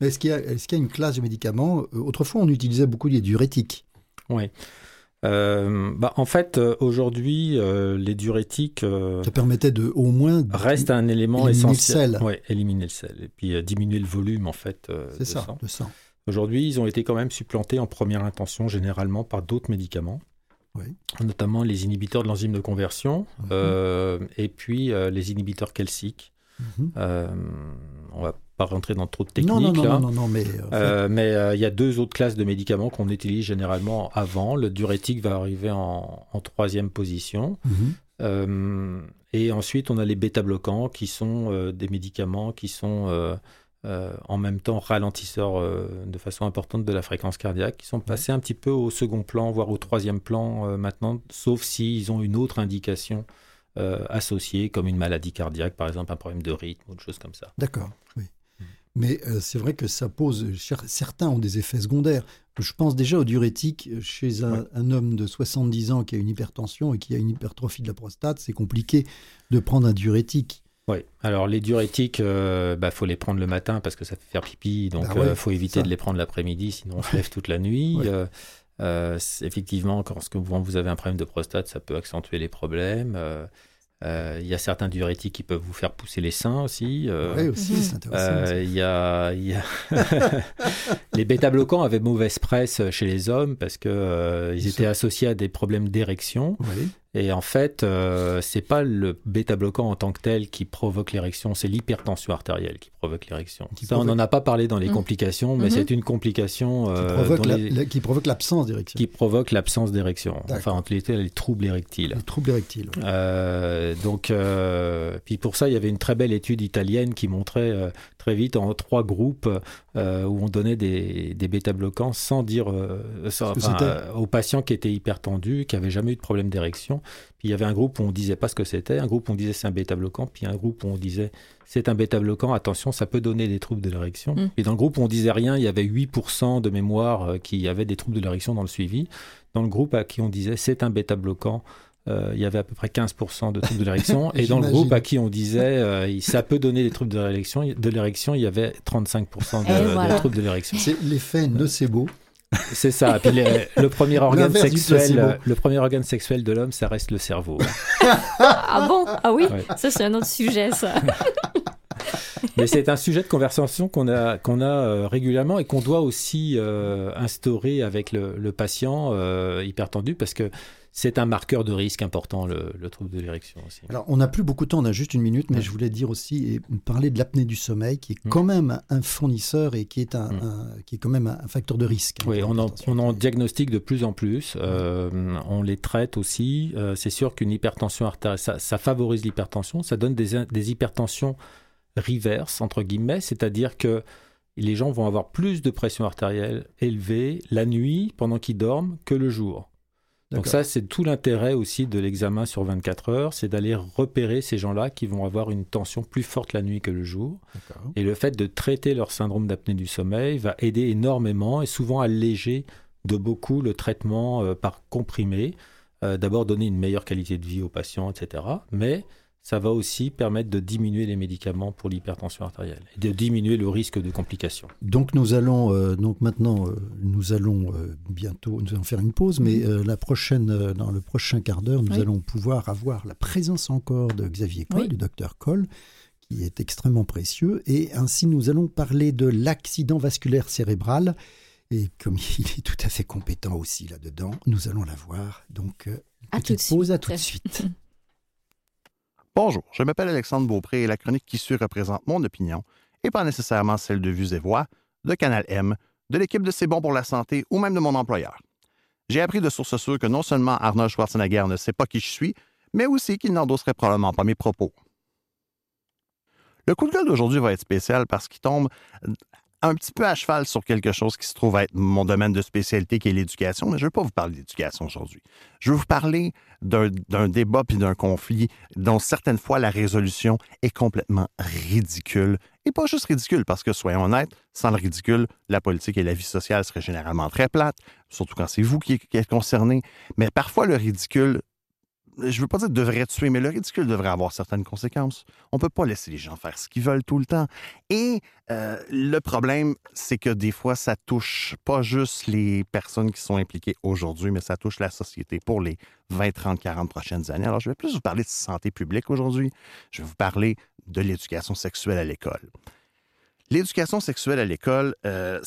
Est-ce qu'il y, a- est-ce qu'il y a une classe de médicaments? Autrefois, on utilisait beaucoup les diurétiques. Euh, bah, en fait, euh, aujourd'hui, euh, les diurétiques euh, Ça permettait de, au moins. reste un élément Éliminer le essentiel. sel. Ouais, éliminer le sel et puis diminuer le volume en fait. C'est ça, sang. de sang. Aujourd'hui, ils ont été quand même supplantés en première intention généralement par d'autres médicaments, Oui. notamment les inhibiteurs de l'enzyme de conversion Mhm. et puis les inhibiteurs calciques. Mhm. On va pas rentrer dans trop de techniques. Non, non, non, là. non, non, non, mais. fait, Euh, mais euh, il y a deux autres classes de médicaments qu'on utilise généralement avant. Le diurétique va arriver en, en troisième position. mhm. Euh, et ensuite, on a les bêta-bloquants qui sont euh, des médicaments qui sont euh, euh, en même temps ralentisseurs euh, de façon importante de la fréquence cardiaque, qui sont passés un petit peu au second plan, voire au troisième plan euh, maintenant, sauf s'ils ont une autre indication euh, associée, comme une maladie cardiaque, par exemple un problème de rythme ou une chose comme ça. D'accord, oui. Mais euh, c'est vrai que ça pose. cer- Certains ont des effets secondaires. Je pense déjà au diurétique chez un, Ouais. un homme de 70 ans qui a une hypertension et qui a une hypertrophie de la prostate. C'est compliqué de prendre un diurétique. Oui, alors les diurétiques, il bah, faut les prendre le matin parce que ça fait faire pipi, donc Bah il faut éviter ça. de les prendre l'après-midi, sinon on se lève toute la nuit. Ouais. Euh, euh, effectivement, quand vous avez un problème de prostate, ça peut accentuer les problèmes. Euh, euh, Il y a certains diurétiques qui peuvent vous faire pousser les seins aussi. euh, oui, aussi, c'est intéressant. euh, Il y a, y a- les bêta-bloquants avaient mauvaise presse chez les hommes parce que euh, ils étaient associés à des problèmes d'érection. Oui. Et en fait, euh, c'est pas le bêta-bloquant en tant que tel qui provoque l'érection, c'est l'hypertension artérielle qui provoque l'érection. Qui Ça, on n'en a pas parlé dans les Mhm. complications, mais Mhm. c'est une complication Qui euh, les- qui provoque l'absence d'érection. qui provoque l'absence d'érection. Enfin, en réalité, les troubles érectiles. Les troubles érectiles. Euh, donc, euh, puis pour ça, il y avait une très belle étude italienne qui montrait euh, très vite en trois groupes euh, où on donnait des, des bêta-bloquants sans dire euh, sans- enfin, euh, aux patients qui étaient hypertendus, qui n'avaient jamais eu de problème d'érection. Puis il y avait un groupe où on disait pas ce que c'était, un groupe où on disait c'est un bêta-bloquant, puis un groupe où on disait c'est un bêta-bloquant, attention, ça peut donner des troubles de l'érection. Mm. Et dans le groupe où on disait rien, il y avait 8% de mémoire euh, qui avaient des troubles de l'érection dans le suivi. Dans le groupe à qui on disait c'est un bêta-bloquant, euh, il y avait à peu près 15% de troubles de l'érection. et dans le groupe à qui on disait euh, ça peut donner des troubles de l'érection, de l'érection, il y avait 35% de, Et de voilà. troubles de l'érection. C'est l'effet nocebo. C'est ça. Puis les- le premier organe sexuel, le premier organe sexuel de l'homme, ça reste le cerveau. Ah bon? Ah oui? Ouais. Ça, c'est un autre sujet, ça. Mais c'est un sujet de conversation qu'on a, qu'on a euh, régulièrement et qu'on doit aussi euh, instaurer avec le, le patient euh, hypertendu parce que c'est un marqueur de risque important, le, le trouble de l'érection aussi. Alors, on n'a plus beaucoup de temps, on a juste une minute, mais Ouais. je voulais dire aussi et parler de l'apnée du sommeil, qui est Mm. quand même un fournisseur et qui est, un, Mm. un- qui est quand même un facteur de risque. hein, Oui, on en, l'hypertension. on en diagnostique de plus en plus. euh, on les traite aussi. Euh, c'est sûr qu'une hypertension artérielle, ça, ça favorise l'hypertension. Ça donne des, des hypertensions reverse, entre guillemets, c'est-à-dire que les gens vont avoir plus de pression artérielle élevée la nuit pendant qu'ils dorment que le jour. Donc ça, c'est tout l'intérêt aussi de l'examen sur 24 heures, c'est d'aller repérer ces gens-là qui vont avoir une tension plus forte la nuit que le jour. Et le fait de traiter leur syndrome d'apnée du sommeil va aider énormément et souvent alléger de beaucoup le traitement euh, par comprimé. Euh, D'abord donner une meilleure qualité de vie aux patients, etc. Mais ça va aussi permettre de diminuer les médicaments pour l'hypertension artérielle et de diminuer le risque de complications. Donc nous allons euh, donc maintenant euh, nous allons euh, bientôt nous allons faire une pause, mais euh, la prochaine euh, dans le prochain quart d'heure nous Oui. allons pouvoir avoir la présence encore de Xavier Coll, Oui. du docteur Coll, qui est extrêmement précieux, et ainsi nous allons parler de l'accident vasculaire cérébral. Et comme il est tout à fait compétent aussi là-dedans, nous allons la voir. Donc, euh, À petite tout pause, suite. à tout de suite. Bonjour, je m'appelle Alexandre Beaupré et la chronique qui suit représente mon opinion et pas nécessairement celle de Vues et Voix, de Canal M, de l'équipe de C'est bon pour la santé ou même de mon employeur. J'ai appris de sources sûres que non seulement Arnold Schwarzenegger ne sait pas qui je suis, mais aussi qu'il n'endosserait probablement pas mes propos. Le coup de gueule d'aujourd'hui va être spécial parce qu'il tombe un petit peu à cheval sur quelque chose qui se trouve être mon domaine de spécialité qui est l'éducation, mais je ne veux pas vous parler d'éducation aujourd'hui. Je veux vous parler d'un débat puis d'un conflit dont certaines fois la résolution est complètement ridicule. Et pas juste ridicule, parce que soyons honnêtes, sans le ridicule, la politique et la vie sociale seraient généralement très plates, surtout quand c'est vous qui, qui êtes concerné. Mais parfois, le ridicule, je veux pas dire devrait tuer, mais le ridicule devrait avoir certaines conséquences. On peut pas laisser les gens faire ce qu'ils veulent tout le temps. Et euh, le problème, c'est que des fois, ça touche pas juste les personnes qui sont impliquées aujourd'hui, mais ça touche la société pour les 20, 30, 40 prochaines années. Alors, je vais plus vous parler de santé publique aujourd'hui. Je vais vous parler de l'éducation sexuelle à l'école. L'éducation sexuelle à l'école euh,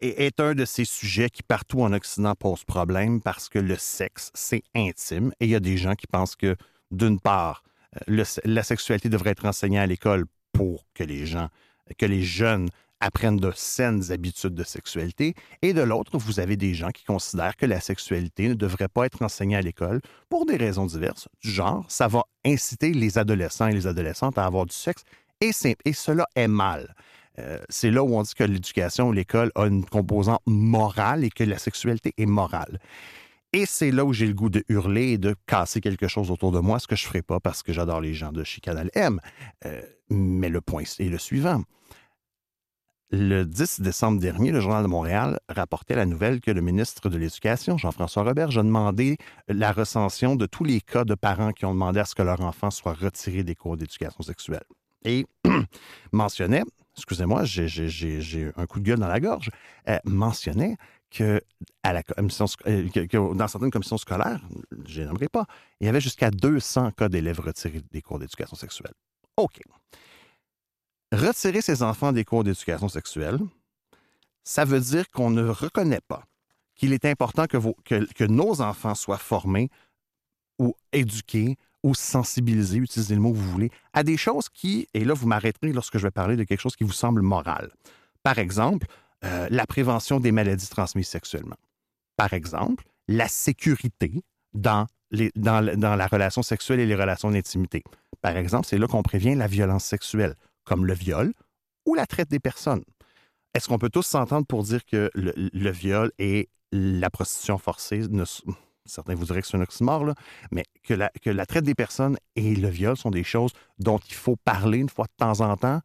est, un de ces sujets qui, partout en Occident, pose problème parce que le sexe, c'est intime. Et il y a des gens qui pensent que, d'une part, euh, la sexualité devrait être enseignée à l'école pour que les gens que les jeunes apprennent de saines habitudes de sexualité, et de l'autre, vous avez des gens qui considèrent que la sexualité ne devrait pas être enseignée à l'école pour des raisons diverses, du genre, ça va inciter les adolescents et les adolescentes à avoir du sexe, et cela est mal. Euh, c'est là où on dit que l'éducation ou l'école a une composante morale et que la sexualité est morale. Et c'est là où j'ai le goût de hurler et de casser quelque chose autour de moi, ce que je ne ferai pas parce que j'adore les gens de chez Canal M. Euh, mais le point est le suivant. Le 10 décembre dernier, le Journal de Montréal rapportait la nouvelle que le ministre de l'Éducation, Jean-François Robert, a demandé la recension de tous les cas de parents qui ont demandé à ce que leur enfant soit retiré des cours d'éducation sexuelle. Et mentionnait, excusez-moi, j'ai un coup de gueule dans la gorge, euh, mentionnait que, commission, euh, dans certaines commissions scolaires, je n'aimerais pas, il y avait jusqu'à 200 cas d'élèves retirés des cours d'éducation sexuelle. OK. Retirer ses enfants des cours d'éducation sexuelle, ça veut dire qu'on ne reconnaît pas qu'il est important que, que, nos enfants soient formés ou éduqués ou sensibilisés, utilisez le mot que vous voulez, à des choses qui, et là vous m'arrêterez lorsque je vais parler de quelque chose qui vous semble moral. Par exemple, euh, la prévention des maladies transmises sexuellement. Par exemple, la sécurité dans, les, dans, dans la relation sexuelle et les relations d'intimité. Par exemple, c'est là qu'on prévient la violence sexuelle, comme le viol ou la traite des personnes. Est-ce qu'on peut tous s'entendre pour dire que le, viol et la prostitution forcée, ne, certains vous diraient que c'est un oxymore, mais que la, que la traite des personnes et le viol sont des choses dont il faut parler une fois de temps en temps?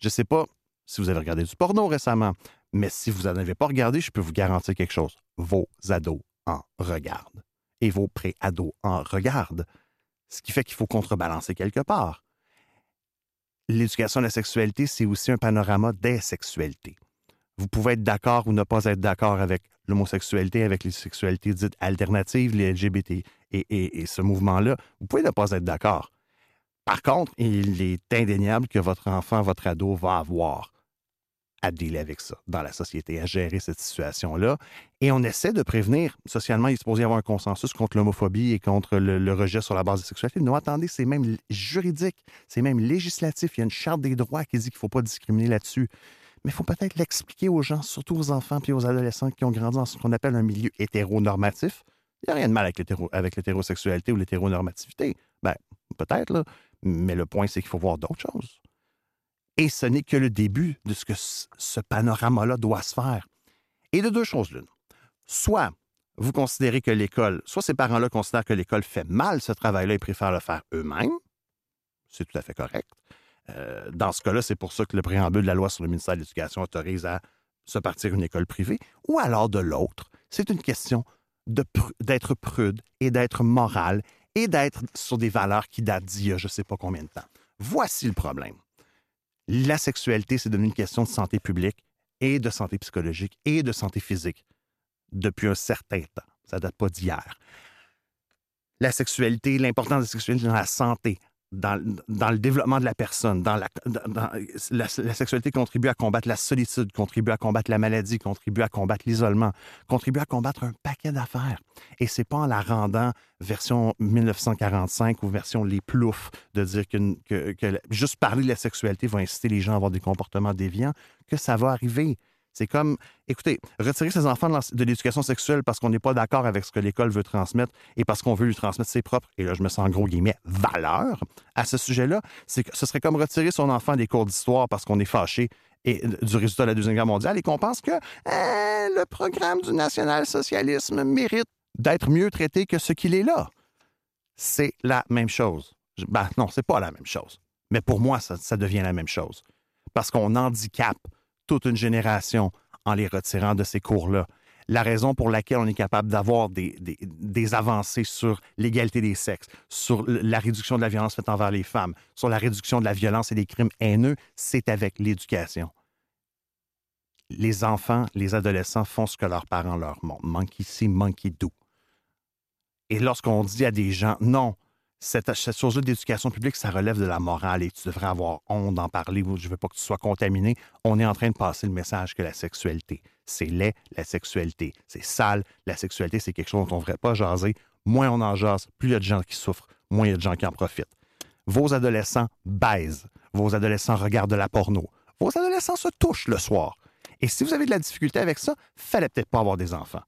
Je ne sais pas si vous avez regardé du porno récemment, mais si vous n'en avez pas regardé, je peux vous garantir quelque chose. Vos ados en regardent. Et vos pré-ados en regardent. Ce qui fait qu'il faut contrebalancer quelque part. L'éducation à la sexualité, c'est aussi un panorama des sexualités. Vous pouvez être d'accord ou ne pas être d'accord avec l'homosexualité, avec les sexualités dites alternatives, les LGBT et, ce mouvement-là. Vous pouvez ne pas être d'accord. Par contre, il est indéniable que votre enfant, votre ado va avoir à dealer avec ça dans la société, à gérer cette situation-là. Et on essaie de prévenir. Socialement, il est supposé y avoir un consensus contre l'homophobie et contre le, rejet sur la base de sexualité. Non, attendez, c'est même juridique, c'est même législatif. Il y a une charte des droits qui dit qu'il ne faut pas discriminer là-dessus. Mais il faut peut-être l'expliquer aux gens, surtout aux enfants puis aux adolescents qui ont grandi dans ce qu'on appelle un milieu hétéronormatif. Il n'y a rien de mal avec l'hétérosexualité ou l'hétéronormativité. Ben, peut-être. Mais le point, c'est qu'il faut voir d'autres choses. Et ce n'est que le début de ce que ce panorama-là doit se faire. Et de deux choses l'une. Soit vous considérez que l'école, soit ces parents-là considèrent que l'école fait mal ce travail-là et préfèrent le faire eux-mêmes. C'est tout à fait correct. Euh, dans ce cas-là, c'est pour ça que le préambule de la loi sur le ministère de l'Éducation autorise à se partir une école privée. Ou alors de l'autre, c'est une question d'être prude et d'être moral et d'être sur des valeurs qui datent d'il y a je ne sais pas combien de temps. Voici le problème la sexualité, c'est devenu une question de santé publique et de santé psychologique et de santé physique depuis un certain temps. Ça ne date pas d'hier. La sexualité, l'importance de la sexualité dans la santé, dans, le développement de la personne, dans la, la, sexualité contribue à combattre la solitude, contribue à combattre la maladie, contribue à combattre l'isolement, contribue à combattre un paquet d'affaires. Et c'est pas en la rendant version 1945 ou version les ploufs de dire que, que juste parler de la sexualité va inciter les gens à avoir des comportements déviants que ça va arriver. C'est comme, écoutez, retirer ses enfants de l'éducation sexuelle parce qu'on n'est pas d'accord avec ce que l'école veut transmettre et parce qu'on veut lui transmettre ses propres, et là je me sens en gros guillemets, valeurs à ce sujet-là, ce serait comme retirer son enfant des cours d'histoire parce qu'on est fâché et, du résultat de la Deuxième Guerre mondiale et qu'on pense que hein, le programme du national-socialisme mérite d'être mieux traité que ce qu'il est là. C'est la même chose. Ben, non, c'est pas la même chose. Mais pour moi, ça, ça devient la même chose. Parce qu'on handicape toute une génération en les retirant de ces cours-là. La raison pour laquelle on est capable d'avoir des, des, avancées sur l'égalité des sexes, sur la réduction de la violence faite envers les femmes, sur la réduction de la violence et des crimes haineux, c'est avec l'éducation. Les enfants, les adolescents font ce que leurs parents leur montrent. Manque ici, manque d'où. Et lorsqu'on dit à des gens, non, cette, chose-là d'éducation publique, ça relève de la morale et tu devrais avoir honte d'en parler ou je veux pas que tu sois contaminé. On est en train de passer le message que la sexualité, c'est laid, la sexualité, c'est sale, la sexualité, c'est quelque chose dont on ne devrait pas jaser. Moins on en jase, plus il y a de gens qui souffrent, moins il y a de gens qui en profitent. Vos adolescents baisent, vos adolescents regardent de la porno, vos adolescents se touchent le soir. Et si vous avez de la difficulté avec ça, fallait peut-être pas avoir des enfants.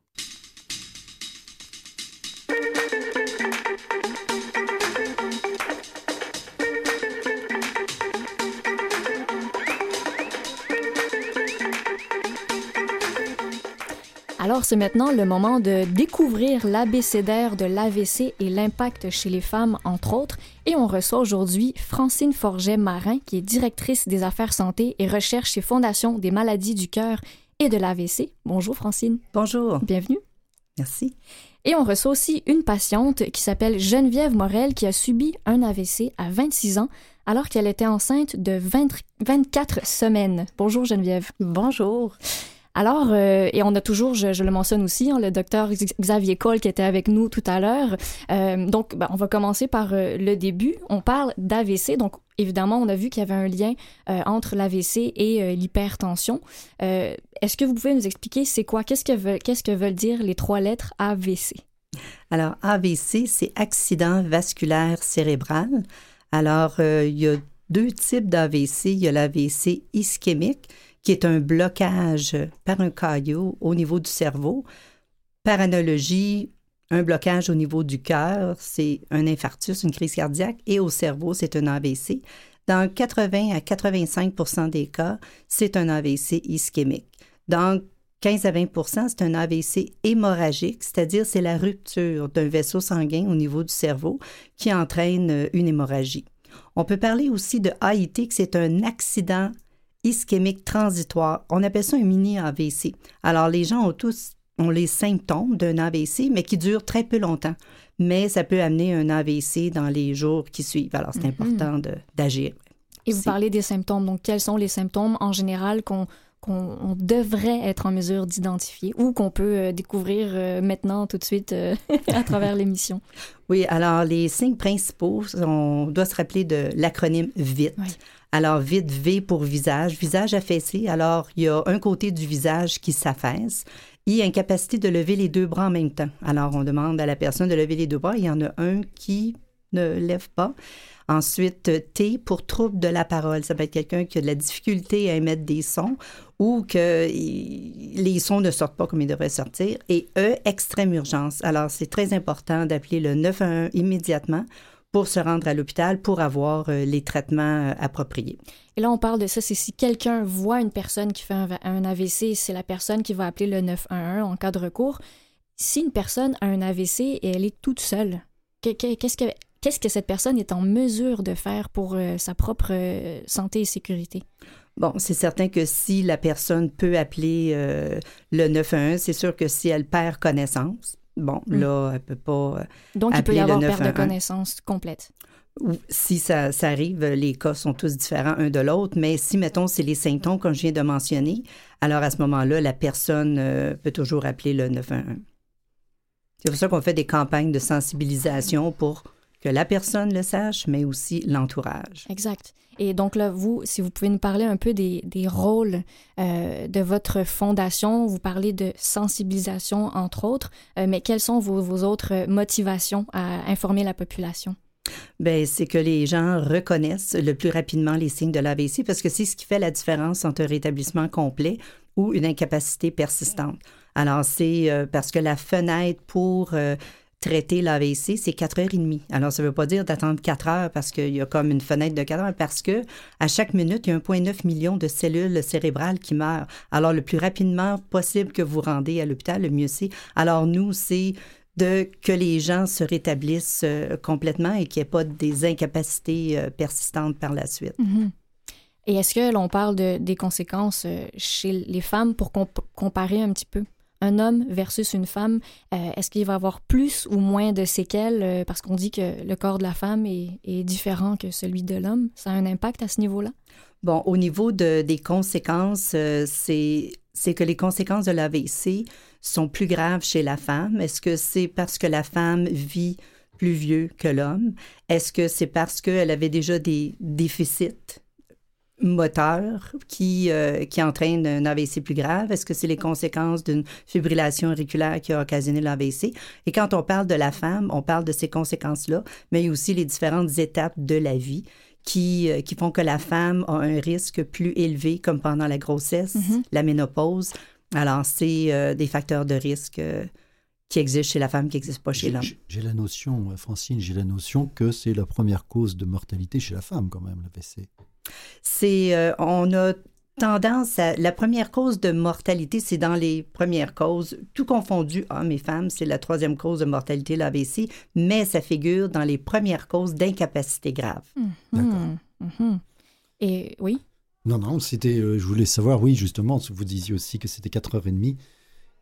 Alors, c'est maintenant le moment de découvrir l'abécédaire de l'AVC et l'impact chez les femmes, entre autres. Et on reçoit aujourd'hui Francine Forget-Marin, qui est directrice des affaires santé et recherche chez Fondation des maladies du cœur et de l'AVC. Bonjour, Francine. Bonjour. Bienvenue. Merci. Et on reçoit aussi une patiente qui s'appelle Geneviève Morel, qui a subi un AVC à 26 ans alors qu'elle était enceinte de 20 24 semaines. Bonjour, Geneviève. Bonjour. Alors, euh, et on a toujours, je, le mentionne aussi, hein, le docteur Xavier Cole qui était avec nous tout à l'heure. Euh, donc, ben, on va commencer par euh, le début. On parle d'AVC. Donc, évidemment, on a vu qu'il y avait un lien entre l'AVC et l'hypertension. Est-ce que vous pouvez nous expliquer c'est quoi? Qu'est-ce que, qu'est-ce que veulent dire les trois lettres AVC? Alors, AVC, c'est accident vasculaire cérébral. Alors, il y a deux types d'AVC. Il y a l'AVC ischémique, qui est un blocage par un caillot au niveau du cerveau. Par analogie, un blocage au niveau du cœur, c'est un infarctus, une crise cardiaque, et au cerveau, c'est un AVC. Dans 80 à 85% des cas, c'est un AVC ischémique. Dans 15 à 20% c'est un AVC hémorragique, c'est-à-dire c'est la rupture d'un vaisseau sanguin au niveau du cerveau qui entraîne une hémorragie. On peut parler aussi de AIT, que c'est un accident ischémique transitoire. On appelle ça un mini AVC. Alors, les gens ont tous ont les symptômes d'un AVC, mais qui durent très peu longtemps. Mais ça peut amener un AVC dans les jours qui suivent. Alors, c'est Mhm. important de- d'agir. Et vous parlez des symptômes. Donc, quels sont les symptômes en général qu'on qu'on on devrait être en mesure d'identifier ou qu'on peut euh, découvrir euh, maintenant tout de suite euh, à travers l'émission? Oui, alors les signes principaux, on doit se rappeler de l'acronyme VIT. Oui. Alors, VIT, V pour visage, visage affaissé. Alors, il y a un côté du visage qui s'affaisse et incapacité de lever les deux bras en même temps. Alors, on demande à la personne de lever les deux bras. Il y en a un qui ne lève pas. Ensuite, T pour trouble de la parole. Ça peut être quelqu'un qui a de la difficulté à émettre des sons ou que les sons ne sortent pas comme ils devraient sortir. Et E, extrême urgence. Alors, c'est très important d'appeler le 911 immédiatement pour se rendre à l'hôpital pour avoir euh, les traitements euh, appropriés. Et là, on parle de ça, c'est si quelqu'un voit une personne qui fait un, AVC, c'est la personne qui va appeler le 911 en cas de recours. Si une personne a un AVC et elle est toute seule, que- que- qu'est-ce que, qu'est-ce que cette personne est en mesure de faire pour euh, sa propre santé et sécurité? Bon, c'est certain que si la personne peut appeler euh, le 911, c'est sûr que si elle perd connaissance, bon, Mm. là, elle peut pas... euh, Donc, il peut y avoir perte de 911. connaissance complète. si ça, ça arrive, les cas sont tous différents un de l'autre, mais si, mettons, c'est les symptômes comme je viens de mentionner, alors à ce moment-là, la personne euh, peut toujours appeler le 911. C'est pour ça qu'on fait des campagnes de sensibilisation pour que la personne le sache, mais aussi l'entourage. Exact. Et donc là, vous, si vous pouvez nous parler un peu des, des rôles euh, de votre fondation, vous parlez de sensibilisation, entre autres, euh, mais quelles sont vos, vos autres motivations à informer la population? Ben, c'est que les gens reconnaissent le plus rapidement les signes de l'AVC parce que c'est ce qui fait la différence entre un rétablissement complet ou une incapacité persistante. Alors, c'est euh, parce que la fenêtre pour traiter l'AVC, c'est 4 heures et demie. Alors, ça ne veut pas dire d'attendre 4 heures parce qu'il y a comme une fenêtre de 4 heures, parce que à chaque minute, il y a 1,9 million de cellules cérébrales qui meurent. Alors, le plus rapidement possible que vous rendez à l'hôpital, le mieux c'est. Alors, nous, c'est de que les gens se rétablissent euh, complètement et qu'il n'y ait pas des incapacités euh, persistantes par la suite. Mhm. Et est-ce que l'on parle de, des conséquences euh, chez les femmes pour comp- comparer un petit peu? Un homme versus une femme, euh, est-ce qu'il va avoir plus ou moins de séquelles? euh, parce qu'on dit que le corps de la femme est, différent que celui de l'homme? Ça a un impact à ce niveau-là? Bon, au niveau de, des conséquences, euh, c'est c'est que les conséquences de l'AVC sont plus graves chez la femme. Est-ce que c'est parce que la femme vit plus vieux que l'homme? Est-ce que c'est parce qu'elle avait déjà des déficits moteurs qui, euh, qui entraînent un AVC plus grave? Est-ce que c'est les conséquences d'une fibrillation auriculaire qui a occasionné l'AVC? Et quand on parle de la femme, on parle de ces conséquences-là, mais il y a aussi les différentes étapes de la vie qui, euh, qui font que la femme a un risque plus élevé, comme pendant la grossesse, Mhm. la ménopause. Alors, c'est euh, des facteurs de risque euh, qui existent chez la femme, qui n'existent pas chez l'homme. j'ai- la notion, Francine, j'ai la notion que c'est la première cause de mortalité chez la femme, quand même, l'AVC. C'est, euh, on a tendance à, la première cause de mortalité, c'est dans les premières causes, tout confondu, hommes et femmes, c'est la troisième cause de mortalité, l'AVC, mais ça figure dans les premières causes d'incapacité grave. D'accord. Mhm, mhm. Et oui, Non, non, c'était, euh, je voulais savoir, oui, justement, vous disiez aussi que c'était 4h30.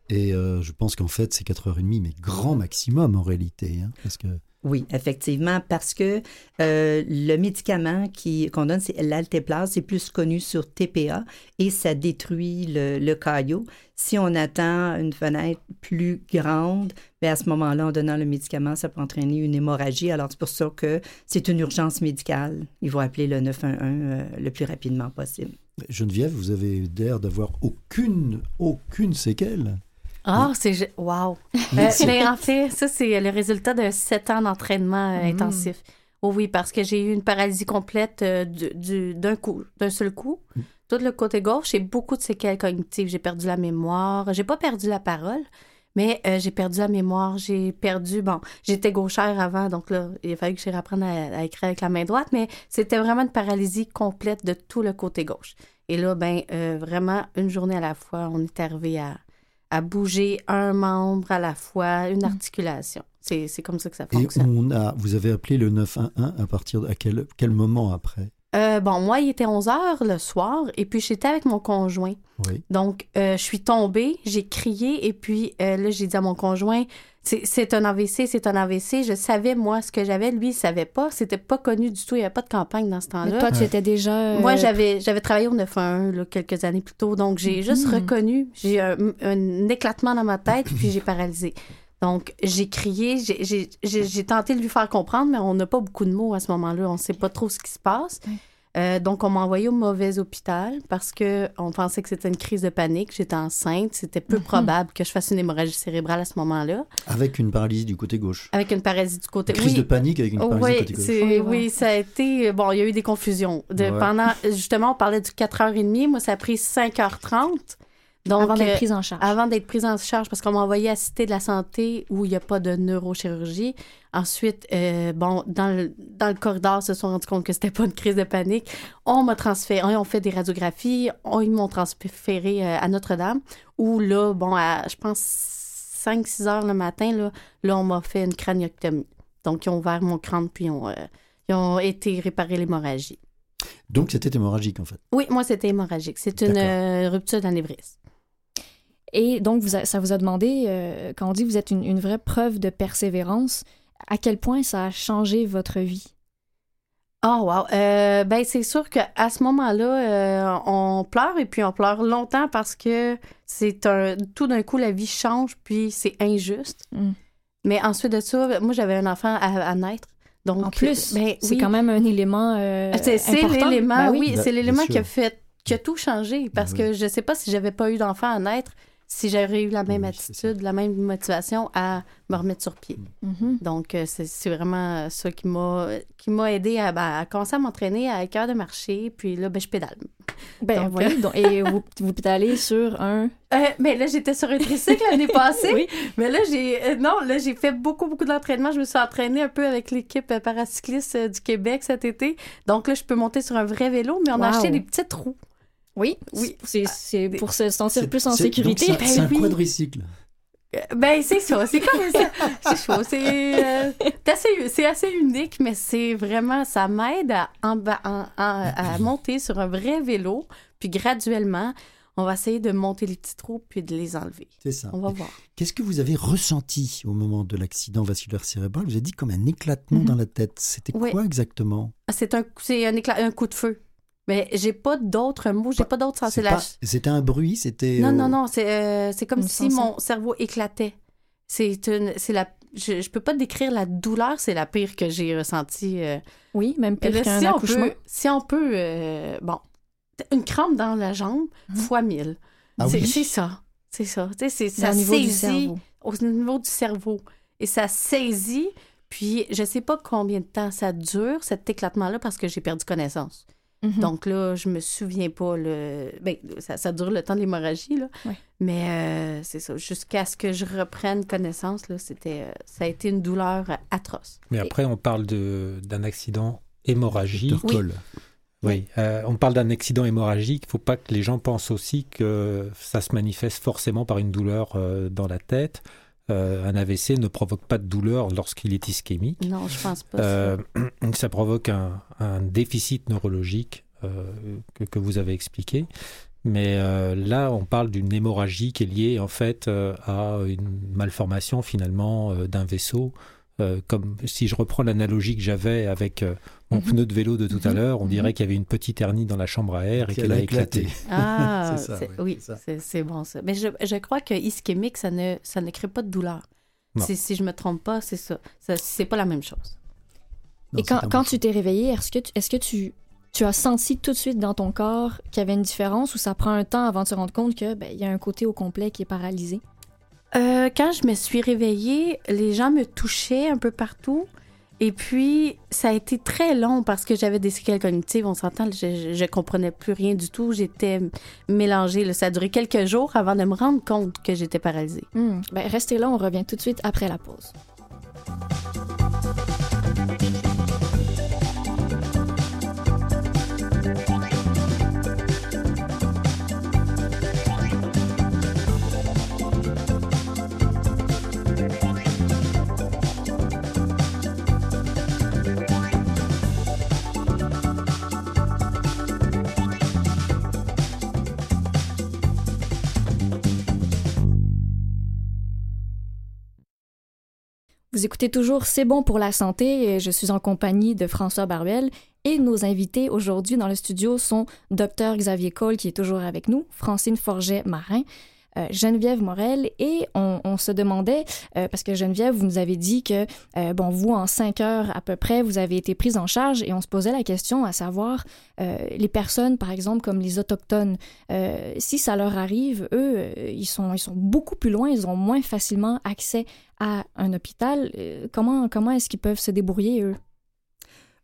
Et euh, je pense qu'en fait, c'est 4h30, mais grand maximum en réalité. hein, parce que Oui, effectivement, parce que euh, le médicament qui, qu'on donne, c'est l'alteplase, c'est plus connu sur TPA et ça détruit le, caillot. Si on attend une fenêtre plus grande, bien à ce moment-là, en donnant le médicament, ça peut entraîner une hémorragie. Alors, c'est pour ça que c'est une urgence médicale. Il faut appeler le 911 euh, le plus rapidement possible. Geneviève, vous avez l'air d'avoir aucune, aucune séquelle. Ah, c'est... Wow! Euh, mais en fait, ça, c'est le résultat de sept ans d'entraînement euh, Mhm. intensif. Oh oui, parce que j'ai eu une paralysie complète euh, du- du- d'un coup, d'un seul coup. Tout le côté gauche, j'ai beaucoup de séquelles cognitives. J'ai perdu la mémoire. J'ai pas perdu la parole, mais j'ai perdu la mémoire. J'ai perdu... Bon, j'étais gauchère avant, donc là, il a fallu que je réapprenne à, à écrire avec la main droite, mais c'était vraiment une paralysie complète de tout le côté gauche. Et là, ben, vraiment, une journée à la fois, on est arrivé à à bouger un membre à la fois, une articulation. C'est comme ça que ça Et fonctionne. on a, vous avez appelé le 911 à partir de à quel, quel moment après? Euh, bon, moi, il était 11 heures le soir, et puis j'étais avec mon conjoint. Oui. Donc, euh, je suis tombée, j'ai crié, et puis euh, là, j'ai dit à mon conjoint, c'est un AVC, c'est un AVC. Je savais, moi, ce que j'avais. Lui, il savait pas. C'était pas connu du tout. Il n'y avait pas de campagne dans ce temps-là. toi, tu Ouais. étais déjà... euh, Moi, j'avais, travaillé au 911 là, quelques années plus tôt, donc j'ai juste Mhm. reconnu, j'ai un, un éclatement dans ma tête, puis j'ai paralysé. Donc, j'ai crié, j'ai, tenté de lui faire comprendre, mais on n'a pas beaucoup de mots à ce moment-là, on ne sait pas trop ce qui se passe. Euh, donc, on m'a envoyé au mauvais hôpital parce que on pensait que c'était une crise de panique. J'étais enceinte. C'était peu Mhm. probable que je fasse une hémorragie cérébrale à ce moment-là. Avec une paralysie du côté gauche. Avec une paralysie du côté. Une crise oui. de panique avec une paralysie Oui, du côté gauche. Oui, ça a été. Bon, il y a eu des confusions. De, Ouais. Pendant, justement, on parlait du 4h30. Moi, ça a pris 5h30. Donc, avant d'être euh, prise en charge. avant d'être prise en charge, parce qu'on m'a envoyé à Cité de la Santé où il n'y a pas de neurochirurgie. Ensuite, euh, bon, dans le, dans le corridor, ils se sont rendus compte que c'était pas une crise de panique. On m'a transféré, on fait des radiographies, on, ils m'ont transféré euh, à Notre-Dame, où là, bon, à, je pense 5-6 heures le matin, là, là on m'a fait une craniectomie. Donc, ils ont ouvert mon crâne, puis ils ont, euh, ils ont été réparer l'hémorragie. Donc c'était hémorragique en fait. Oui, moi, c'était hémorragique. C'est une euh, rupture d'anévrisme. Et donc, vous a- ça vous a demandé, euh, quand on dit que vous êtes une, une vraie preuve de persévérance, à quel point ça a changé votre vie? Oh wow. Euh, ben c'est sûr qu'à ce moment-là, euh, on pleure et puis on pleure longtemps parce que c'est un tout d'un coup la vie change puis c'est injuste. Mm. Mais ensuite de ça, moi j'avais un enfant à, à naître. Donc En plus, ben, c'est oui. quand même un élément euh, c'est c'est important. l'élément, Ben oui, Ben, c'est l'élément qui a fait qui a tout changé parce Ben que je sais pas si j'avais pas eu d'enfant à naître, si j'aurais eu la même Oui, attitude, la même motivation à me remettre sur pied. Mhm. Donc, euh, c'est vraiment ça qui m'a qui m'a aidé à, ben, à commencer à m'entraîner à cœur de marcher. Puis là, ben, je pédale. Ben, Donc, oui, donc- et vous, vous pédalez sur un... Euh, mais là, j'étais sur un tricycle l'année passée. Oui. Mais là, j'ai euh, non, là, j'ai fait beaucoup, beaucoup d'entraînement. Je me suis entraînée un peu avec l'équipe euh, paracycliste euh, du Québec cet été. Donc là, je peux monter sur un vrai vélo, mais on a Wow. acheté des petites roues. Oui, Oui. c'est c'est pour se sentir plus en sécurité. C'est Ben un oui. quadricycle. Euh, Ben, c'est ça. C'est comme ça. C'est chaud. C'est euh, assez, assez unique, mais c'est vraiment, ça m'aide à, à monter sur un vrai vélo. Puis graduellement, on va essayer de monter les petits trous puis de les enlever. C'est ça. On va voir. Qu'est-ce que vous avez ressenti au moment de l'accident vasculaire cérébral? Vous avez dit comme un éclatement Mhm. dans la tête. C'était Oui. quoi exactement? Ah, C'est un, c'est un, éclat, un coup de feu. Mais j'ai pas d'autres mots, j'ai pas d'autres sens. La- pas- C'était un bruit, c'était. Non, euh, non, non, c'est euh, comme Une si sensation. mon cerveau éclatait. C'est une, c'est la, je, je peux pas décrire la douleur, c'est la pire que j'ai ressentie. euh, Oui, même pire qu'un si, on accouchement. peut, si on peut, euh, bon, une crampe dans la jambe Mhm. fois mille. Ah c'est oui. ça. C'est ça. Tu sais, c'est- ça au niveau du saisit cerveau. au niveau du cerveau. Et ça saisit, Puis, je sais pas combien de temps ça dure, cet éclatement-là, parce que j'ai perdu connaissance. Mhm. Donc là, je me souviens pas le. Ben, ça, ça dure le temps de l'hémorragie, là. Ouais. Mais euh, c'est ça. Jusqu'à ce que je reprenne connaissance, là, c'était. euh, ça a été une douleur euh, atroce. Mais après, on parle de- d'un accident hémorragique. Oui. Oui, euh, on parle d'un accident hémorragique. Il ne faut pas que les gens pensent aussi que ça se manifeste forcément par une douleur euh, dans la tête. Euh, un AVC ne provoque pas de douleur lorsqu'il est ischémique. Non, je pense pas. ça. Euh, ça provoque un, un déficit neurologique euh, que, que vous avez expliqué. Mais là, on parle d'une hémorragie qui est liée en fait à une malformation finalement d'un vaisseau. Euh, comme si je reprends l'analogie que j'avais avec euh, mon Mhm. pneu de vélo de tout à Mhm. l'heure, on Mhm. dirait qu'il y avait une petite hernie dans la chambre à air et Qu'elle a éclaté. Ah, C'est ça, oui, oui, c'est bon ça. Mais je, je crois que ischémique, ça ne, ça ne crée pas de douleur. Si, si je me trompe pas, c'est ça. ça c'est pas la même chose. Non, Et quand, quand tu t'es réveillé, est-ce que, tu, est-ce que tu, tu as senti tout de suite dans ton corps qu'il y avait une différence ou ça prend un temps avant de se rendre compte que ben, il y a un côté au complet qui est paralysé? Euh, quand je me suis réveillée, les gens me touchaient un peu partout. Et puis, ça a été très long parce que j'avais des séquelles cognitives. On s'entend, je, je comprenais plus rien du tout. J'étais mélangée. Ça a duré quelques jours avant de me rendre compte que j'étais paralysée. Hmm. Ben, restez là, on revient tout de suite après la pause. Vous écoutez toujours C'est bon pour la santé je suis en compagnie de François Baruel et nos invités aujourd'hui dans le studio sont Dr Xavier Cole qui est toujours avec nous, Francine Forget-Marin, euh, Geneviève Morel et on, se demandait, euh, parce que Geneviève, vous nous avez dit que, euh, bon, vous, en cinq heures à peu près, vous avez été prise en charge et on se posait la question à savoir, les personnes, par exemple, comme les Autochtones, si ça leur arrive, eux, ils, sont, ils sont beaucoup plus loin, ils ont moins facilement accès à un hôpital. Comment comment est-ce qu'ils peuvent se débrouiller, eux?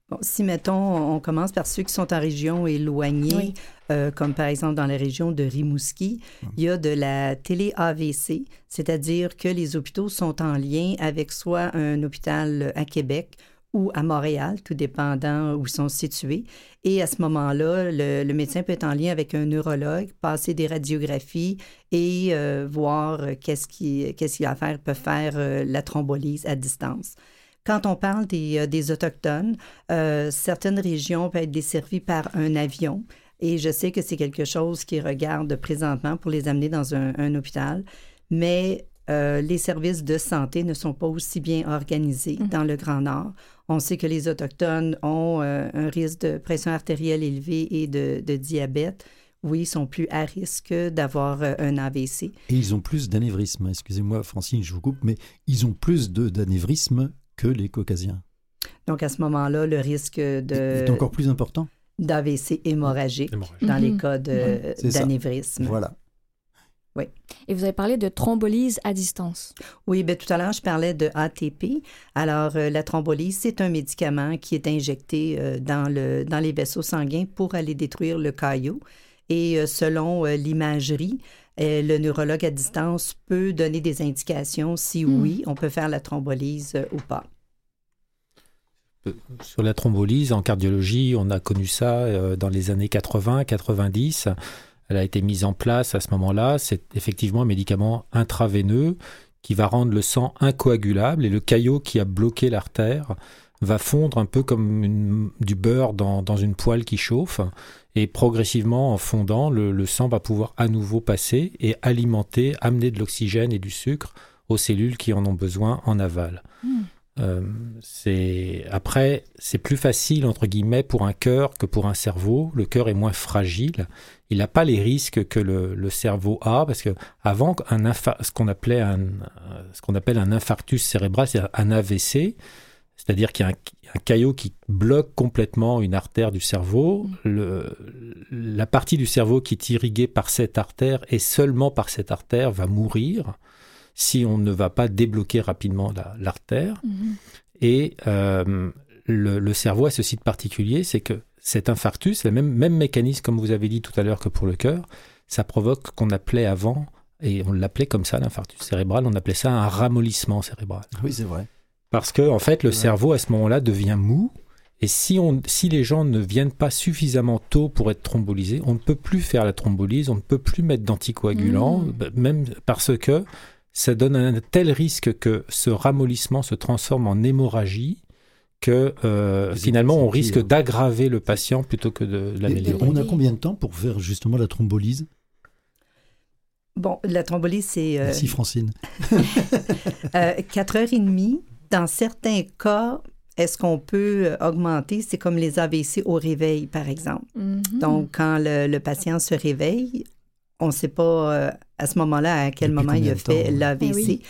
Bon, si, mettons, on commence par ceux qui sont en région éloignée, Oui. euh, comme par exemple dans la région de Rimouski, il y a de la télé-AVC, c'est-à-dire que les hôpitaux sont en lien avec soit un hôpital à Québec ou à Montréal, tout dépendant où ils sont situés. Et à ce moment-là, le, le médecin peut être en lien avec un neurologue, passer des radiographies et euh, voir euh, qu'est-ce qui- qu'est-ce qu'il y a à faire, peut faire euh, la thrombolyse à distance. Quand on parle des, euh, des Autochtones, euh, certaines régions peuvent être desservies par un avion. Et je sais que c'est quelque chose qui regarde présentement pour les amener dans un, un hôpital. Mais euh, les services de santé ne sont pas aussi bien organisés Mhm. dans le Grand Nord. On sait que les Autochtones ont euh, un risque de pression artérielle élevée et de, de diabète. Oui, ils sont plus à risque d'avoir euh, un AVC. Et ils ont plus d'anévrisme. Excusez-moi, Francine, je vous coupe, mais ils ont plus d'anévrisme que les caucasiens. Donc, à ce moment-là, le risque de, est encore plus important. d'AVC hémorragique Hémorragie. dans les Mhm. cas d'anévrisme. Voilà. Et vous avez parlé de thrombolyse à distance. Oui, bien, tout à l'heure, je parlais de ATP. Alors, euh, la thrombolyse, c'est un médicament qui est injecté euh, dans, le, dans les vaisseaux sanguins pour aller détruire le caillot. Et euh, selon euh, l'imagerie, euh, le neurologue à distance peut donner des indications si Hmm. oui, on peut faire la thrombolyse euh, ou pas. Sur la thrombolyse, en cardiologie, on a connu ça euh, dans les années 80-90. Elle a été mise en place à ce moment-là. C'est effectivement un médicament intraveineux qui va rendre le sang incoagulable et le caillot qui a bloqué l'artère va fondre un peu comme une- du beurre dans, dans une poêle qui chauffe. Et progressivement, en fondant, le, le sang va pouvoir à nouveau passer et alimenter, amener de l'oxygène et du sucre aux cellules qui en ont besoin en aval. Hmm. Euh, c'est après c'est plus facile entre guillemets pour un cœur que pour un cerveau. Le cœur est moins fragile. Il n'a pas les risques que le, le cerveau a parce que avant un infa- ce qu'on appelait un ce qu'on appelle un infarctus cérébral, c'est un AVC, c'est-à-dire qu'il y a un, un caillot qui bloque complètement une artère du cerveau. Le, la partie du cerveau qui est irriguée par cette artère et seulement par cette artère va mourir si on ne va pas débloquer rapidement la- l'artère. Mhm. Et euh, le, le cerveau a ce site particulier, c'est que cet infarctus, le même, même mécanisme comme vous avez dit tout à l'heure que pour le cœur, ça provoque ce qu'on appelait avant, et on l'appelait comme ça, l'infarctus cérébral, on appelait ça un ramollissement cérébral. Oui, c'est vrai. Parce que, en fait, le Ouais. cerveau, à ce moment-là, devient mou. Et si, on, si les gens ne viennent pas suffisamment tôt pour être thrombolysés, on ne peut plus faire la thrombolyse, on ne peut plus mettre d'anticoagulants, Mmh. bah, même parce que ça donne un tel risque que ce ramollissement se transforme en hémorragie que euh, finalement on risque pire. d'aggraver le patient plutôt que de l'améliorer. on a combien de temps pour faire justement la thrombolyse Bon, la thrombolyse, c'est euh, Merci Francine. euh, 4 heures et demie. Dans certains cas, est-ce qu'on peut euh, augmenter? C'est comme les AVC au réveil, par exemple. Mhm. Donc, quand le, le patient se réveille, on ne sait pas euh, à ce moment-là à quel Depuis moment il a temps, fait ouais. l'AVC. Eh oui.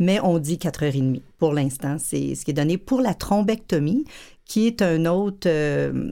Mais on dit 4 heures et demie pour l'instant. C'est ce qui est donné pour la thrombectomie, qui est une autre euh,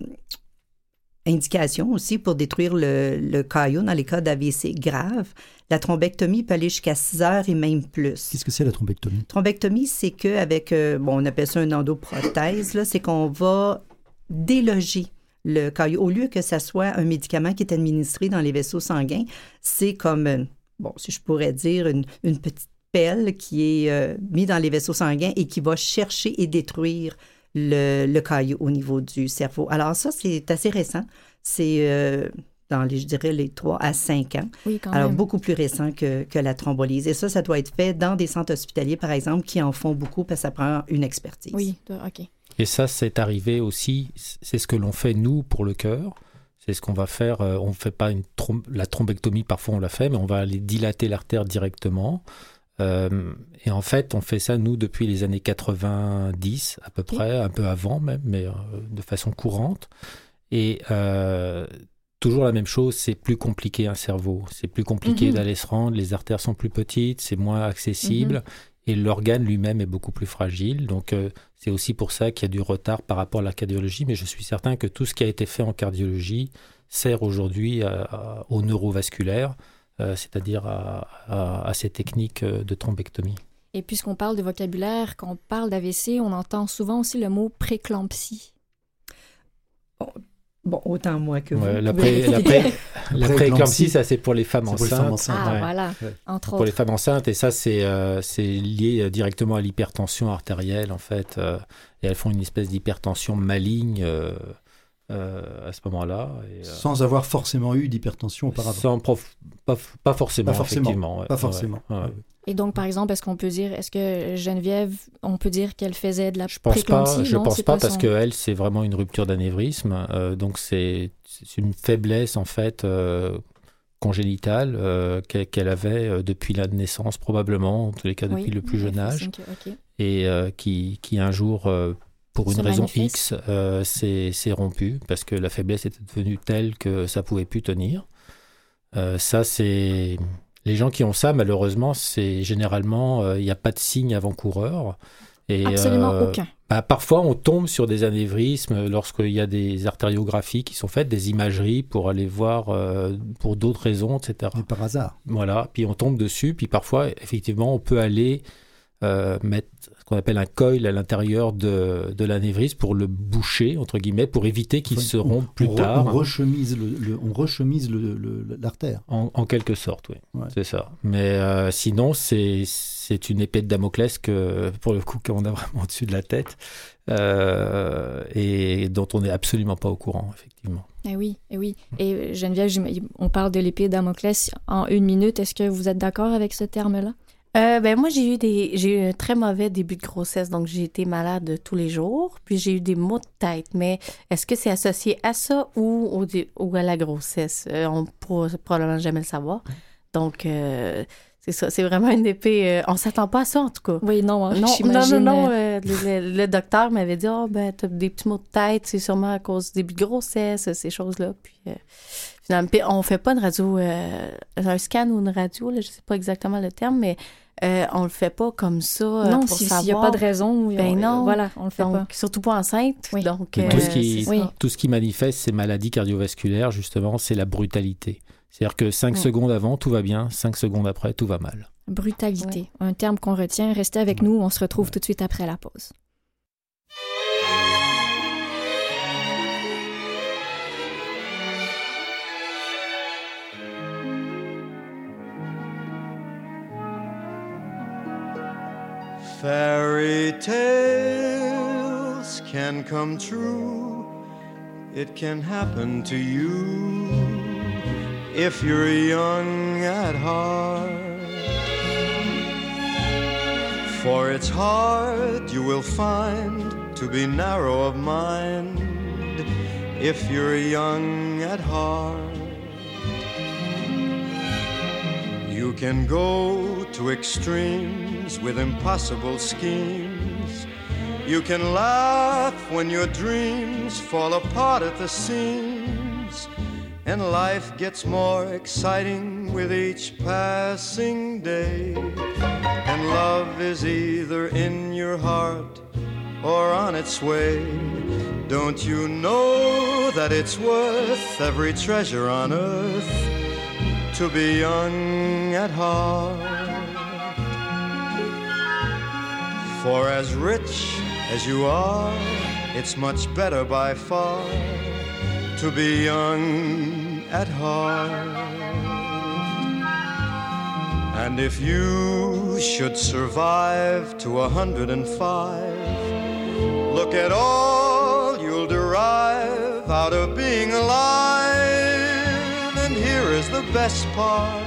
indication aussi pour détruire le, le caillot dans les cas d'AVC grave. La thrombectomie peut aller jusqu'à 6 heures et même plus. Qu'est-ce que c'est la thrombectomie? Thrombectomie, c'est qu'avec, euh, bon, on appelle ça une endoprothèse, c'est qu'on va déloger le caillot. Au lieu que ça soit un médicament qui est administré dans les vaisseaux sanguins, c'est comme, euh, bon, si je pourrais dire, une, une petite pelle qui est euh, mise dans les vaisseaux sanguins et qui va chercher et détruire le, le caillot au niveau du cerveau. Alors ça, c'est assez récent. C'est euh, dans, les, je dirais, les 3 à 5 ans. Oui, quand Alors, même. beaucoup plus récent que, que la thrombolyse. Et ça, ça doit être fait dans des centres hospitaliers, par exemple, qui en font beaucoup parce que ça prend une expertise. Oui, OK. Et ça, c'est arrivé aussi, c'est ce que l'on fait nous pour le cœur. C'est ce qu'on va faire. euh, on ne fait pas une la thrombectomie, parfois on la fait, mais on va aller dilater l'artère directement. Euh, et en fait, on fait ça, nous, depuis les années 90, à peu près, un peu avant même, mais euh, de façon courante. Et euh, toujours la même chose, c'est plus compliqué un cerveau. C'est plus compliqué Mhm. d'aller se rendre, les artères sont plus petites, c'est moins accessible. Et l'organe lui-même est beaucoup plus fragile. Donc, c'est aussi pour ça qu'il y a du retard par rapport à la cardiologie. Mais je suis certain que tout ce qui a été fait en cardiologie sert aujourd'hui au neurovasculaire, c'est-à-dire à, à- à ces techniques euh, de thrombectomie. Et puisqu'on parle de vocabulaire, quand on parle d'AVC, on entend souvent aussi le mot préclampsie. Bon, autant moi que vous. Ouais, la pouvez pré- ça c'est pour les femmes C'est pour les femmes enceintes. enceintes. Ah, ouais. voilà, Ouais. entre Pour les femmes enceintes, et ça, c'est euh, c'est lié euh, directement à l'hypertension artérielle, en fait. euh, et elles font une espèce d'hypertension maligne euh, euh, à ce moment-là. et, euh, Sans avoir forcément eu d'hypertension auparavant. sans prof- pas, pas forcément, Pas forcément, effectivement. ouais, Pas ouais, forcément. ouais. Et donc, par exemple, est-ce qu'on peut dire, est-ce que Geneviève, on peut dire qu'elle faisait de la Je pense pas, je Non, pense pas parce son- que elle, c'est vraiment une rupture d'anévrisme. euh, donc c'est une faiblesse en fait euh, congénitale euh, qu'elle avait depuis la naissance probablement, en tous les cas depuis Oui, le plus jeune âge. et euh, qui, qui un jour, euh, pour une raison manifeste. X, euh, s'est rompu parce que la faiblesse était devenue telle que ça pouvait plus tenir. Euh, ça, c'est les gens qui ont ça, malheureusement, c'est généralement euh, il n'y a pas de signe avant-coureur. Et, Absolument euh, aucun. bah, parfois, on tombe sur des anévrismes lorsqu'il y a des artériographies qui sont faites, des imageries pour aller voir euh, pour d'autres raisons, etc. Mais par hasard. Voilà, puis on tombe dessus, puis parfois, effectivement, on peut aller euh, mettre qu'on appelle un coil à l'intérieur de, de l'anévrisme pour le boucher, entre guillemets, pour éviter qu'il Enfin, se on- rompe plus on re- tard. On rechemise le, le- on rechemise le- le- l'artère. En, en quelque sorte, oui. Ouais. C'est ça. Mais euh, sinon, c'est c'est une épée de Damoclès que, pour le coup, qu'on a vraiment au-dessus de la tête euh, et dont on n'est absolument pas au courant, effectivement. Eh oui, eh oui. Et Geneviève, on parle de l'épée Damoclès en une minute. Est-ce que vous êtes d'accord avec ce terme-là? Euh, ben moi j'ai eu des j'ai eu un très mauvais début de grossesse donc j'ai été malade tous les jours puis j'ai eu des maux de tête. Mais est-ce que c'est associé à ça ou au ou à la grossesse? Euh, on pourra probablement jamais le savoir. Donc euh, c'est ça c'est vraiment une épée euh, on s'attend pas à ça en tout cas. Oui, non, hein, non, non, non, le, docteur m'avait dit, oh, ben, t'as des petits maux de tête, c'est sûrement à cause du début de grossesse, ces choses-là. Puis, euh, finalement, puis on fait pas une radio, euh, un scan ou une radio, là, je sais pas exactement le terme, mais euh, on le fait pas comme ça. euh, non, pour si- s'il n'y a pas de raison, Ben on- non. voilà, on le fait Donc, pas. surtout pas enceinte. Oui. Donc, euh, tout ce qui- c'est Oui. ça. Tout ce qui manifeste ces maladies cardiovasculaires, justement, c'est la brutalité. C'est-à-dire que 5 Ouais. secondes avant, tout va bien, 5 secondes après, tout va mal. Brutalité, un terme qu'on retient. Restez avec nous, on se retrouve tout de suite après la pause. Fairy tales can come true. It can happen to you if you're young at heart. For it's hard, you will find, to be narrow of mind if you're young at heart. You can go to extremes with impossible schemes. You can laugh when your dreams fall apart at the seams. And life gets more exciting with each passing day. And love is either in your heart or on its way. Don't you know that it's worth every treasure on earth to be young at heart? For as rich as you are, it's much better by far to be young at heart. And if you should survive to a hundred and five, look at all you'll derive out of being alive. The best part.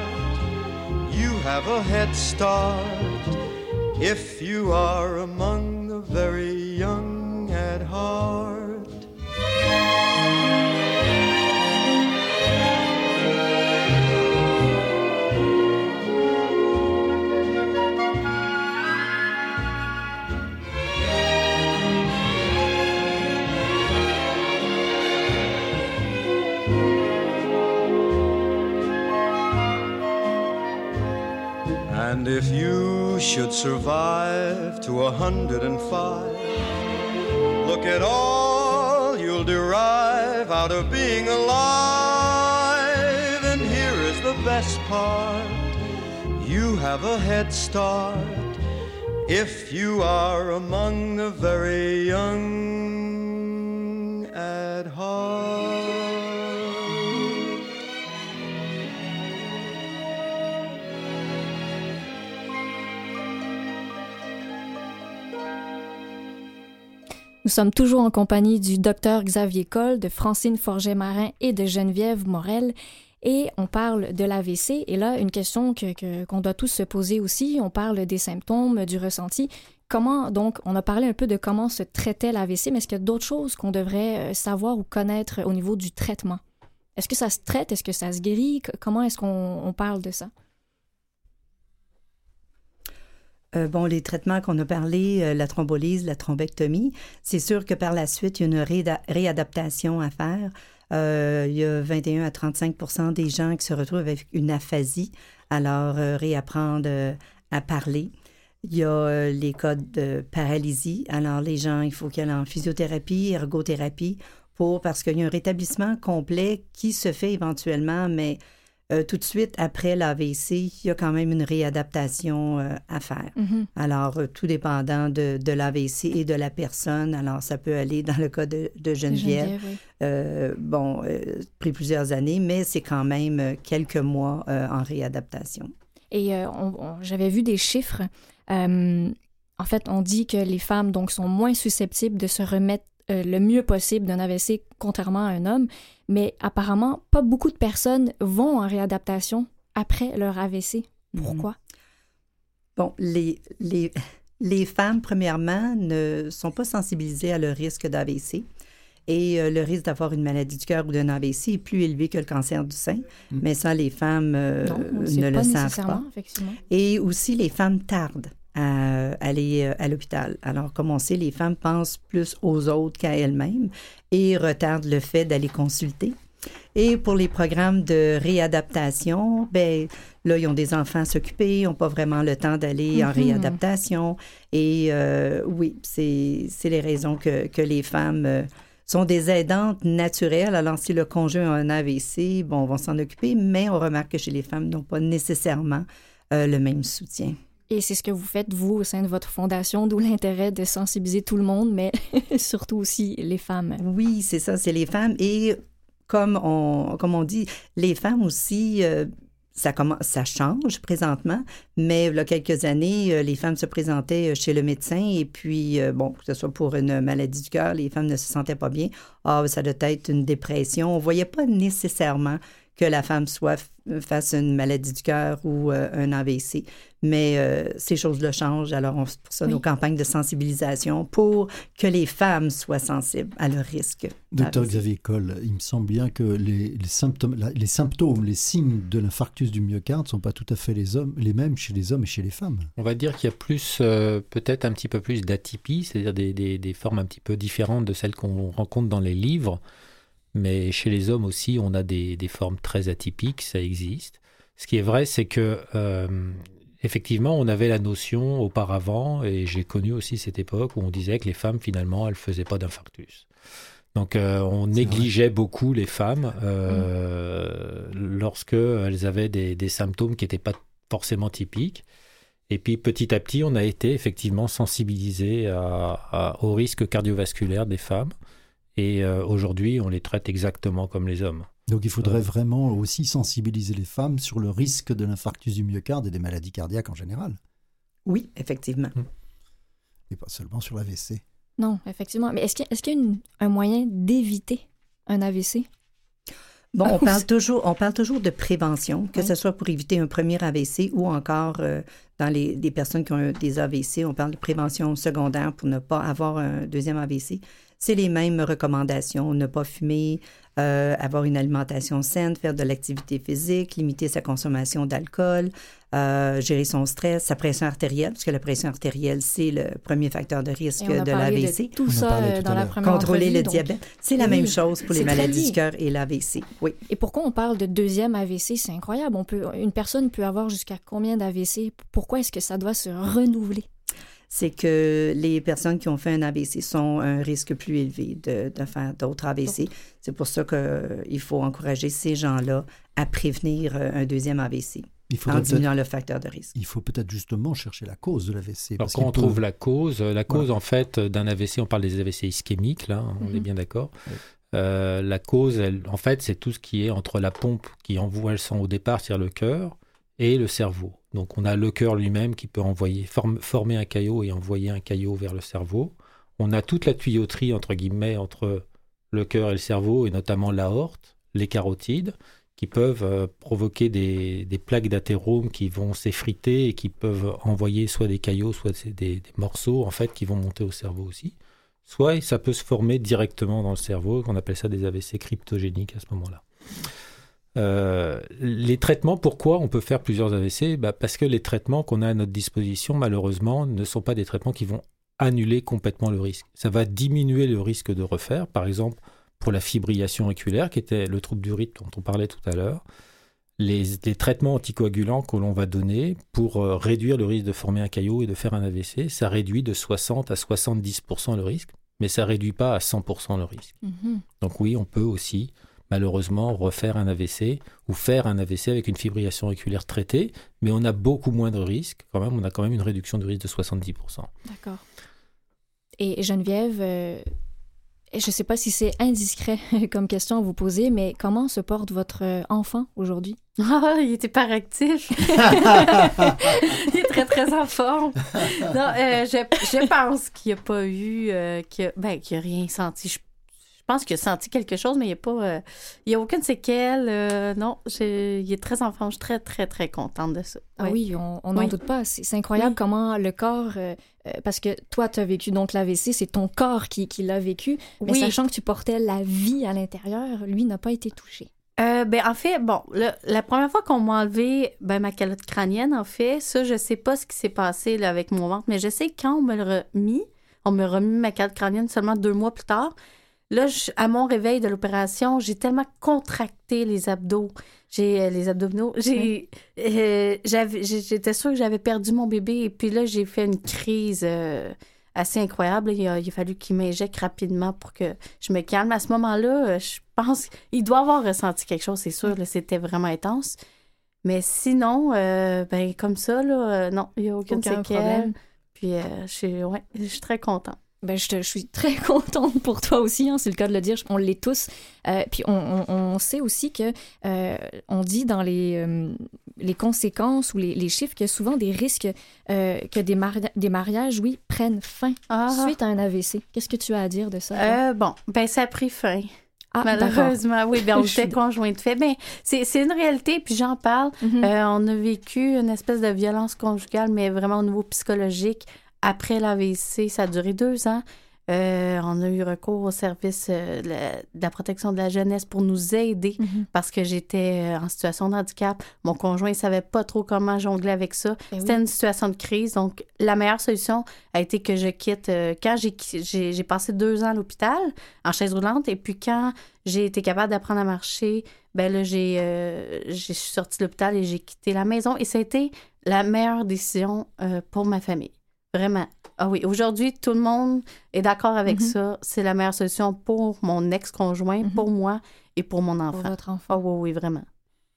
You have a head start if you are among the very And if you should survive to a hundred and five, look at all you'll derive out of being alive. And here is the best part you have a head start if you are among the very young at heart. Nous sommes toujours en compagnie du docteur Xavier Coll, de Francine Forget-Marin et de Geneviève Morel. Et on parle de l'AVC. Et là, une question que, que- qu'on doit tous se poser aussi. On parle des symptômes, du ressenti. Comment, donc, on a parlé un peu de comment se traitait l'AVC, mais est-ce qu'il y a d'autres choses qu'on devrait euh, savoir ou connaître au niveau du traitement? Est-ce que ça se traite? Est-ce que ça se guérit? Comment est-ce qu'on on parle de ça? Euh, bon, les traitements qu'on a parlé, euh, la thrombolyse, la thrombectomie, c'est sûr que par la suite, il y a une réadaptation à faire. Euh, il y a 21 à 35% des gens qui se retrouvent avec une aphasie, alors réapprendre à parler. Il y a les cas de paralysie. Alors, les gens, il faut qu'ils aillent en physiothérapie, ergothérapie, pour, parce qu'il y a un rétablissement complet qui se fait éventuellement, mais euh, tout de suite après l'AVC, il y a quand même une réadaptation euh, à faire. Mhm. Alors, euh, tout dépendant de, de l'AVC et de la personne. Alors, ça peut aller dans le cas de, de Geneviève. Geneviève, oui. Bon, pris plusieurs années, mais c'est quand même quelques mois en réadaptation. Et j'avais vu des chiffres. En fait, on dit que les femmes donc sont moins susceptibles de se remettre euh, le mieux possible d'un AVC contrairement à un homme, mais apparemment pas beaucoup de personnes vont en réadaptation après leur AVC. Pourquoi? Bon, les, les, les femmes, premièrement, ne sont pas sensibilisées à le risque d'AVC. Et euh, le risque d'avoir une maladie du cœur ou d'un AVC est plus élevé que le cancer du sein. Mais ça, les femmes euh, Non, ne pas le savent nécessairement, pas. effectivement. Et aussi, les femmes tardent à aller euh, à l'hôpital. Alors, comme on sait, les femmes pensent plus aux autres qu'à elles-mêmes et retardent le fait d'aller consulter. Et pour les programmes de réadaptation, ben là, ils ont des enfants à s'occuper, ils n'ont pas vraiment le temps d'aller en Mhm. réadaptation. Et euh, oui, c'est les raisons que, que les femmes euh, sont des aidantes naturelles. Alors, si le conjoint a un AVC, bon, on va s'en occuper, mais on remarque que chez les femmes, ils n'ont pas nécessairement euh, le même soutien. Et c'est ce que vous faites, vous, au sein de votre fondation, d'où l'intérêt de sensibiliser tout le monde, mais surtout aussi les femmes. Oui, c'est ça, c'est les femmes. Et comme on, comme on dit, les femmes aussi, euh, ça, commence, ça change présentement, mais il y a quelques années, euh, les femmes se présentaient euh, chez le médecin et puis, bon, que ce soit pour une maladie du cœur, les femmes ne se sentaient pas bien. Ah, ça doit être une dépression. On ne voyait pas nécessairement que la femme soit face à une maladie du cœur ou un AVC. Mais euh, ces choses-là changent. Alors, on, pour ça, nos campagnes de sensibilisation pour que les femmes soient sensibles à leur risque. Docteur Xavier Coll, il me semble bien que les, symptômes, les symptômes, les signes de l'infarctus du myocarde ne sont pas tout à fait les, hommes, les mêmes chez les hommes et chez les femmes. On va dire qu'il y a plus, euh, peut-être un petit peu plus d'atypie, c'est-à-dire des, formes un petit peu différentes de celles qu'on rencontre dans les livres. Mais chez les hommes aussi, on a des, formes très atypiques, ça existe. Ce qui est vrai, c'est que euh, effectivement, on avait la notion auparavant, et j'ai connu aussi cette époque où on disait que les femmes, finalement, elles ne faisaient pas d'infarctus. Donc, euh, on négligeait beaucoup les femmes euh, mmh. lorsque elles avaient des, symptômes qui n'étaient pas forcément typiques. Et puis, petit à petit, on a été effectivement sensibilisé au risque cardiovasculaire des femmes. Et euh, aujourd'hui, on les traite exactement comme les hommes. Donc il faudrait vraiment aussi sensibiliser les femmes sur le risque de l'infarctus du myocarde et des maladies cardiaques en général. Oui, effectivement. Hum. Et pas seulement sur l'AVC. Non, effectivement. Mais est-ce qu'il y, a un moyen d'éviter un AVC? Bon, on parle, toujours, on parle toujours de prévention, que ce soit pour éviter un premier AVC ou encore euh, dans les, personnes qui ont des AVC, on parle de prévention secondaire pour ne pas avoir un deuxième AVC. C'est les mêmes recommandations, ne pas fumer, euh, avoir une alimentation saine, faire de l'activité physique, limiter sa consommation d'alcool, euh, gérer son stress, sa pression artérielle, parce que la pression artérielle, c'est le premier facteur de risque de l'AVC. Tout ça euh, dans la première Contrôler le diabète. C'est la même chose pour les maladies du cœur et l'AVC. Oui. Et pourquoi on parle de deuxième AVC? C'est incroyable. On peut, une personne peut avoir jusqu'à combien d'AVC? Pourquoi est-ce que ça doit se renouveler? C'est que les personnes qui ont fait un AVC sont un risque plus élevé de, faire d'autres AVC. C'est pour ça qu'il faut encourager ces gens-là à prévenir euh, un deuxième AVC. en diminuant le facteur de risque. Il faut peut-être justement chercher la cause de l'AVC. Alors quand on trouve la cause, la cause en fait d'un AVC, on parle des AVC ischémiques, là, on est mhm. bien d'accord. Euh, la cause, en fait, c'est tout ce qui est entre la pompe qui envoie le sang au départ, c'est-à-dire le cœur, et le cerveau. Donc on a le cœur lui-même qui peut envoyer, former un caillot et envoyer un caillot vers le cerveau. On a toute la tuyauterie, entre guillemets, entre le cœur et le cerveau, et notamment l'aorte, les carotides, qui peuvent euh, provoquer des, plaques d'athérome qui vont s'effriter et qui peuvent envoyer soit des caillots, soit des, morceaux, en fait, qui vont monter au cerveau aussi. Soit ça peut se former directement dans le cerveau, qu'on appelle ça des AVC cryptogéniques à ce moment-là. Euh, les traitements, pourquoi on peut faire plusieurs AVC bah Parce que les traitements qu'on a à notre disposition, malheureusement, ne sont pas des traitements qui vont annuler complètement le risque. Ça va diminuer le risque de refaire. Par exemple, pour la fibrillation auriculaire, qui était le trouble du rythme dont on parlait tout à l'heure, les, traitements anticoagulants que l'on va donner pour euh, réduire le risque de former un caillot et de faire un AVC, ça réduit de 60 à 70% le risque, mais ça réduit pas à 100% le risque. Mm-hmm. Donc oui, on peut aussi malheureusement refaire un AVC ou faire un AVC avec une fibrillation auriculaire traitée, mais on a beaucoup moins de risques quand même, on a quand même une réduction du risque de 70%. D'accord. Et Geneviève, euh, je ne sais pas si c'est indiscret comme question à vous poser, mais comment se porte votre euh, enfant aujourd'hui? Ah, il était pas actif. il est très, très en forme. Non, euh, je, je, pense qu'il n'y a pas eu, qu'il ben, n'a rien senti. Je je pense qu'il a senti quelque chose, mais il n'y a pas. Euh, il a aucune séquelle. Euh, non, il est très enfant. Je suis très, très, très contente de ça. Ah oui, on n'en doute pas. C'est incroyable comment le corps. Euh, parce que toi, tu as vécu donc l'AVC, c'est ton corps qui, qui l'a vécu. Mais sachant que tu portais la vie à l'intérieur, lui n'a pas été touché. ben, en fait, bon, la première fois qu'on m'a enlevé ben, ma calotte crânienne, en fait, ça, je sais pas ce qui s'est passé là, avec mon ventre, mais je sais quand on me l'a remis, on me remis ma calotte crânienne seulement deux mois plus tard, Là, à mon réveil de l'opération, j'ai tellement contracté les abdos, j'ai euh, les abdominaux, j'ai, euh, j'étais sûre que j'avais perdu mon bébé et puis là, j'ai fait une crise euh, assez incroyable. Il a, fallu qu'il m'injecte rapidement pour que je me calme. À ce moment-là, je pense qu'il doit avoir ressenti quelque chose, c'est sûr. C'était vraiment intense. Mais sinon, ben comme ça, là, non, il n'y a aucune séquelle. Problème. Puis je suis, ouais, je suis très contente. Ben, je, suis très contente pour toi aussi, hein, c'est le cas de le dire. On l'est tous. Euh, puis on, sait aussi que euh, on dit dans les, euh, les conséquences ou les, les chiffres, qu'il y a souvent des risques que des, mari- des mariages, oui, prennent fin Ah. suite à un AVC. Qu'est-ce que tu as à dire de ça? bon, ben ça a pris fin. ah, Malheureusement, oui, ben on était conjoints de fait. Ben, c'est une réalité, puis j'en parle. Mhm. Euh, on a vécu une espèce de violence conjugale, mais vraiment au niveau psychologique. Après l'AVC, ça a duré deux ans. Euh, on a eu recours au service euh, de, la, de la protection de la jeunesse pour nous aider Mhm. parce que j'étais euh, en situation de handicap. Mon conjoint ne savait pas trop comment jongler avec ça. Ben C'était oui. une situation de crise. Donc, la meilleure solution a été que je quitte. euh, quand j'ai passé deux ans à l'hôpital en chaise roulante et puis quand j'ai été capable d'apprendre à marcher, ben là, j'ai je suis sortie de l'hôpital et j'ai quitté la maison. Et ça a été la meilleure décision pour ma famille. Vraiment. Ah oui, aujourd'hui, tout le monde est d'accord avec Mhm. ça. C'est la meilleure solution pour mon ex-conjoint, Mhm. pour moi et pour mon Pour enfant. votre enfant. Ah oui, oui, vraiment.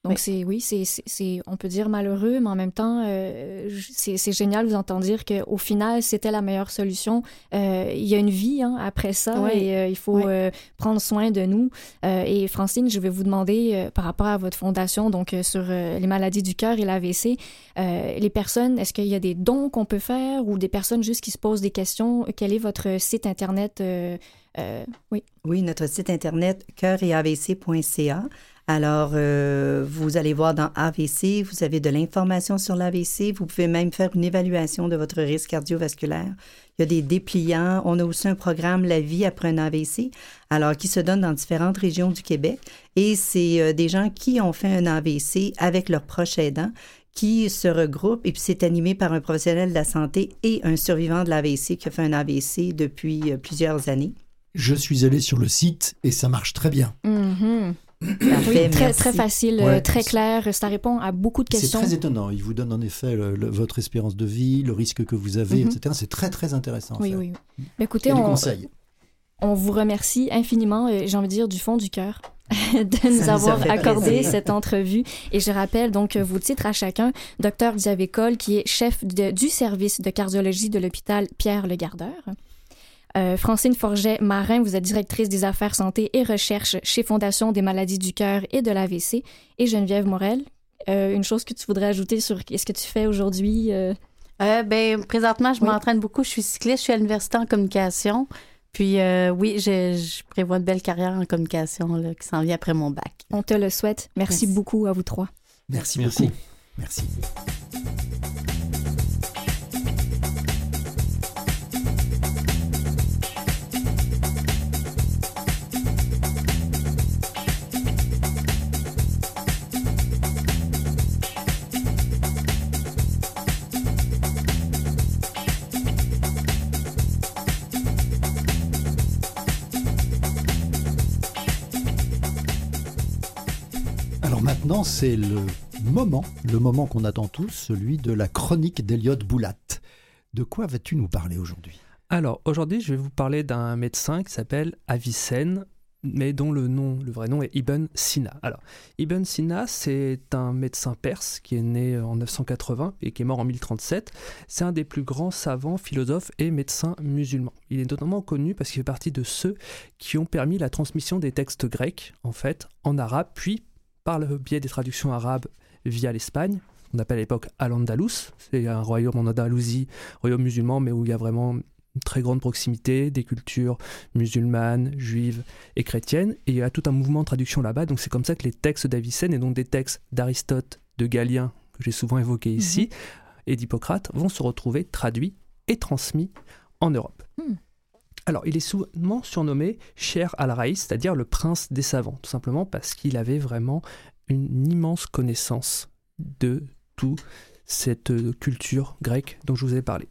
Donc, Oui. c'est, oui, c'est, on peut dire malheureux, mais en même temps, euh, c'est, génial de vous entendre dire qu'au final, c'était la meilleure solution. Euh, il y a une vie hein, après ça Oui. et euh, il faut Oui. prendre soin de nous. Et Francine, je vais vous demander, par rapport à votre fondation, donc sur les maladies du cœur et l'AVC, les personnes, est-ce qu'il y a des dons qu'on peut faire ou des personnes juste qui se posent des questions? Quel est votre site Internet? oui? Oui, notre site internet cœur-et-avc.ca. Alors, euh, vous allez voir dans AVC, vous avez de l'information sur l'AVC. Vous pouvez même faire une évaluation de votre risque cardiovasculaire. Il y a des dépliants. On a aussi un programme La vie après un AVC, alors qui se donne dans différentes régions du Québec. Et c'est euh, des gens qui ont fait un AVC avec leurs proches aidants qui se regroupent et puis c'est animé par un professionnel de la santé et un survivant de l'AVC qui a fait un AVC depuis euh, plusieurs années. Je suis allé sur le site et ça marche très bien. Mhm. Parfait, Oui, très, très facile, Ouais. euh, très clair. Ça répond à beaucoup de C'est questions. très étonnant. Il vous donne en effet le- le- votre espérance de vie, le risque que vous avez, Mhm. etc. C'est très très intéressant. Oui, oui. oui. Ben, écoutez, on, on vous remercie infiniment, euh, j'ai envie de dire du fond du cœur, de nous avoir accordé plaisir. cette entrevue. Et je rappelle donc euh, vos titres à chacun. Docteur Xavier Cole, qui est chef de- du service de cardiologie de l'hôpital Pierre-Le Gardeur. Euh, Francine Forget-Marin, vous êtes directrice des affaires santé et recherche chez Fondation des maladies du cœur et de l'AVC. Et Geneviève Morel, euh, une chose que tu voudrais ajouter sur ce que tu fais aujourd'hui? euh, Euh, ben, présentement, je Oui. m'entraîne beaucoup. Je suis cycliste, je suis à l'université en communication. Puis euh, oui, je, je prévois une belle carrière en communication là, qui s'en vient après mon bac. on te le souhaite. Merci, Merci. beaucoup à vous trois. Merci, Merci. beaucoup. Merci. C'est le moment, le moment qu'on attend tous, celui de la chronique d'Eliott Boulat. De quoi vas-tu nous parler aujourd'hui? Alors, aujourd'hui, je vais vous parler d'un médecin qui s'appelle Avicenne, mais dont le nom, le vrai nom est Ibn Sina. Alors, Ibn Sina, c'est un médecin perse qui est né en 980 et qui est mort en 1037. C'est un des plus grands savants, philosophes et médecins musulmans. Il est notamment connu parce qu'il fait partie de ceux qui ont permis la transmission des textes grecs, en fait, en arabe, puis par le biais des traductions arabes via l'Espagne, qu'on appelle à l'époque Al-Andalus. C'est un royaume en Andalousie, royaume musulman, mais où il y a vraiment une très grande proximité des cultures musulmanes, juives et chrétiennes. Et il y a tout un mouvement de traduction là-bas. Donc c'est comme ça que les textes d'Avicenne et donc des textes d'Aristote, de Galien, que j'ai souvent évoqués ici, et d'Hippocrate, vont se retrouver traduits et transmis en Europe. Hmm. Alors, il est souvent surnommé Cher al-Raïs, c'est-à-dire le prince des savants, tout simplement parce qu'il avait vraiment une immense connaissance de toute cette euh, culture grecque dont je vous ai parlé.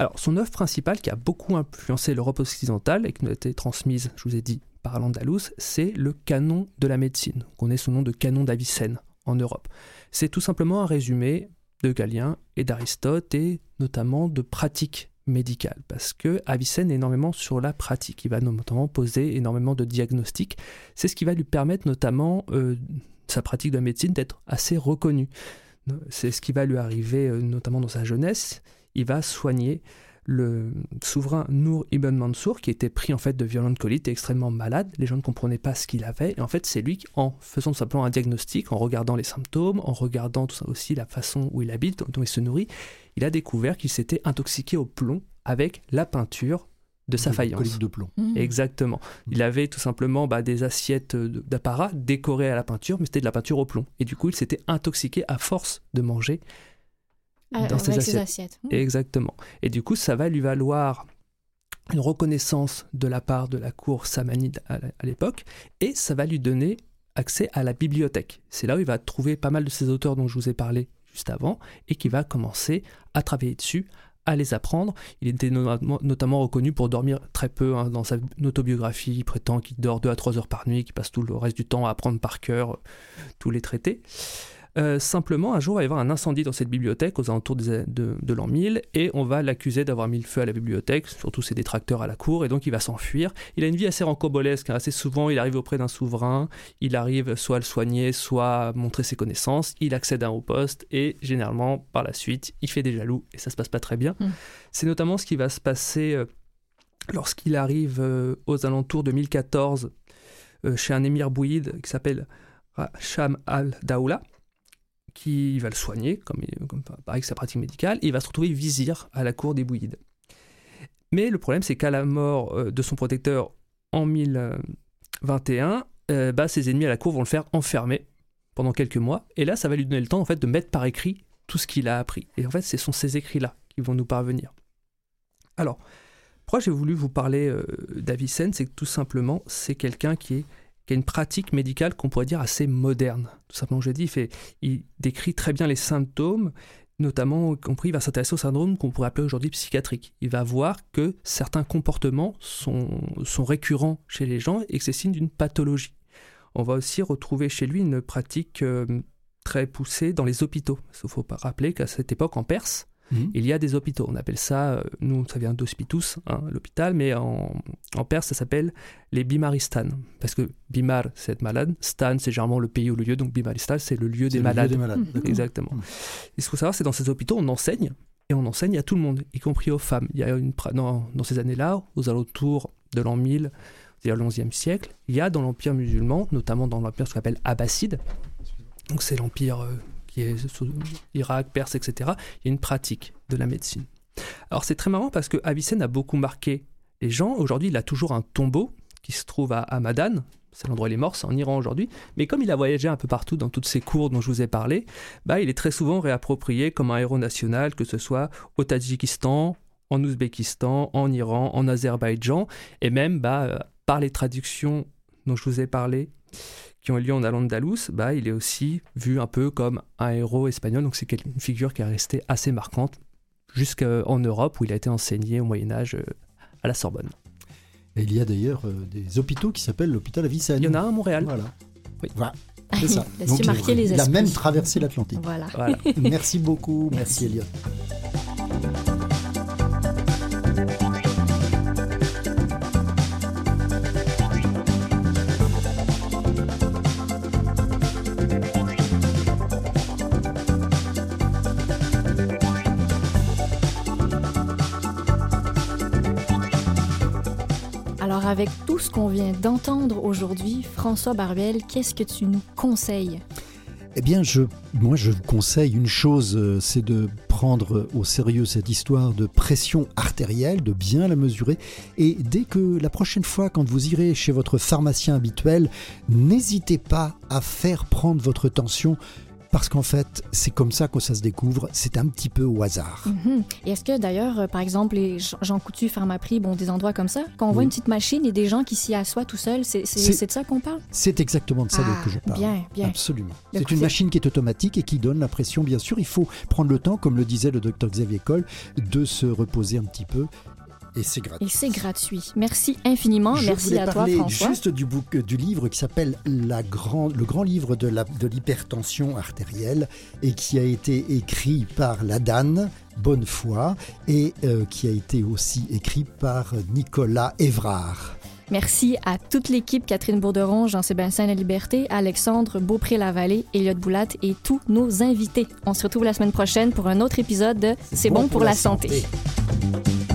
Alors, son œuvre principale qui a beaucoup influencé l'Europe occidentale et qui nous a été transmise, je vous ai dit, par l'Andalous, c'est le canon de la médecine, qu'on est sous le nom de canon d'Avicenne en Europe. C'est tout simplement un résumé de Galien et d'Aristote et notamment de pratiques médicales, parce que Avicenne est énormément sur la pratique. Il va notamment poser énormément de diagnostics. C'est ce qui va lui permettre notamment euh, sa pratique de la médecine d'être assez reconnue. C'est ce qui va lui arriver euh, notamment dans sa jeunesse. Il va soigner le souverain Nour ibn Mansour, qui était pris en fait de violentes colites et extrêmement malade. Les gens ne comprenaient pas ce qu'il avait. Et en fait, c'est lui qui, en faisant tout simplement un diagnostic, en regardant les symptômes, en regardant tout ça aussi la façon où il habite, dont il se nourrit, il a découvert qu'il s'était intoxiqué au plomb avec la peinture de sa faïence. de plomb. Mmh. Exactement. Il avait tout simplement bah, des assiettes de- d'apparat décorées à la peinture, mais c'était de la peinture au plomb. Et du coup, il s'était intoxiqué à force de manger Euh, dans ses assiettes. assiettes. Mmh. Exactement. Et du coup, ça va lui valoir une reconnaissance de la part de la cour samanide à l'époque, et ça va lui donner accès à la bibliothèque. C'est là où il va trouver pas mal de ces auteurs dont je vous ai parlé juste avant, et qui va commencer à travailler dessus, à les apprendre. Il était no- notamment reconnu pour dormir très peu. hein. Dans sa autobiographie, il prétend qu'il dort 2 à 3 heures par nuit, qu'il passe tout le reste du temps à apprendre par cœur euh, tous les traités. Euh, simplement, un jour, il va y avoir un incendie dans cette bibliothèque aux alentours de, de l'an 1000 et on va l'accuser d'avoir mis le feu à la bibliothèque, surtout ses détracteurs à la cour, et donc il va s'enfuir. Il a une vie assez rancobolesque, hein. assez souvent il arrive auprès d'un souverain, il arrive soit à le soigner, soit à montrer ses connaissances, il accède à un haut poste et généralement, par la suite, il fait des jaloux et ça se passe pas très bien. Mm. C'est notamment ce qui va se passer euh, lorsqu'il arrive euh, aux alentours de 1014 euh, chez un émir bouïde qui s'appelle Sham al-Daoula qui va le soigner, comme, comme pareil que sa pratique médicale, et il va se retrouver vizir à la cour des Bouillides. Mais le problème, c'est qu'à la mort euh, de son protecteur en 1021, euh, bah, ses ennemis à la cour vont le faire enfermer pendant quelques mois, et là, ça va lui donner le temps en de mettre par écrit tout ce qu'il a appris. Et en fait, ce sont ces écrits-là qui vont nous parvenir. Alors, pourquoi j'ai voulu vous parler euh, d'Avicenne? C'est que tout simplement, c'est quelqu'un qui est qui a une pratique médicale qu'on pourrait dire assez moderne. Tout simplement, je l'ai dit, il, décrit très bien les symptômes, notamment, y compris, il va s'intéresser au syndrome qu'on pourrait appeler aujourd'hui psychiatrique. Il va voir que certains comportements sont, sont récurrents chez les gens et que c'est signe d'une pathologie. On va aussi retrouver chez lui une pratique euh, très poussée dans les hôpitaux. Il faut pas rappeler qu'à cette époque, en Perse, Mhm. il y a des hôpitaux. On appelle ça, euh, nous, ça vient d'hospitus, hein, l'hôpital, mais en, en perse, ça s'appelle les bimaristan. Parce que bimar, c'est être malade, stan, c'est généralement le pays ou le lieu, donc bimaristan, c'est le lieu des le lieu malades. des malades. Exactement. Mhm. Et ce qu'il faut savoir, c'est dans ces hôpitaux, on enseigne, et on enseigne à tout le monde, y compris aux femmes. Il y a une, dans, dans ces années-là, aux alentours de l'an 1000, c'est-à-dire le 11e siècle, il y a dans l'empire musulman, notamment dans l'empire ce qu'on appelle abbasside, donc c'est l'empire euh, qui est sous Irak, Perse, etc. Il y a une pratique de la médecine. Alors c'est très marrant parce que Avicenne a beaucoup marqué les gens. Aujourd'hui, il a toujours un tombeau qui se trouve à Hamadan, c'est l'endroit où il est mort, c'est en Iran aujourd'hui. Mais comme il a voyagé un peu partout dans toutes ces cours dont je vous ai parlé, bah, il est très souvent réapproprié comme un héros national, que ce soit au Tadjikistan, en Ouzbékistan, en Iran, en Azerbaïdjan, et même bah, euh, par les traductions dont je vous ai parlé, qui ont eu lieu en Al-Andalus, bah, il est aussi vu un peu comme un héros espagnol. Donc c'est une figure qui est restée assez marquante jusqu'en Europe où il a été enseigné au Moyen Âge euh, à la Sorbonne. Et il y a d'ailleurs euh, des hôpitaux qui s'appellent l'hôpital Avicenne. Il y en a un à Montréal. Voilà. Oui. Voilà. C'est ça. Il a Donc, su marquer les il a même traversé l'Atlantique. Voilà. Voilà. Merci beaucoup. Merci, Elliot. Avec tout ce qu'on vient d'entendre aujourd'hui, François Barbel, qu'est-ce que tu nous conseilles? Eh bien, je, moi, je vous conseille une chose, euh, c'est de prendre au sérieux cette histoire de pression artérielle, de bien la mesurer. Et dès que la prochaine fois, quand vous irez chez votre pharmacien habituel, n'hésitez pas à faire prendre votre tension. Parce qu'en fait, c'est comme ça que ça se découvre, c'est un petit peu au hasard. Mhm. Et est-ce que d'ailleurs, euh, par exemple, les Jean- Coutu, Pharmaprix, bon, des endroits comme ça, quand on voit une petite machine et des gens qui s'y assoient tout seuls, c'est de ça qu'on parle? C'est exactement de ça Ah, que je parle. bien, bien. Absolument. C'est une machine qui est automatique et qui donne la pression, bien sûr. Il faut prendre le temps, comme le disait le docteur Xavier Coll, de se reposer un petit peu. Et c'est gratuit. Et c'est gratuit. Merci infiniment. Je Merci à toi, François. juste du, bouc- du livre qui s'appelle La Grand- Le grand livre de l'hypertension artérielle et qui a été écrit par la DAN, Bonnefoy, et euh, qui a été aussi écrit par Nicolas Évrard. Merci à toute l'équipe, Catherine Bourderon, Jean-Sébastien La Liberté, Alexandre Beaupré-Lavallée, Elliot Boulat et tous nos invités. On se retrouve la semaine prochaine pour un autre épisode de C'est bon, pour la santé. santé.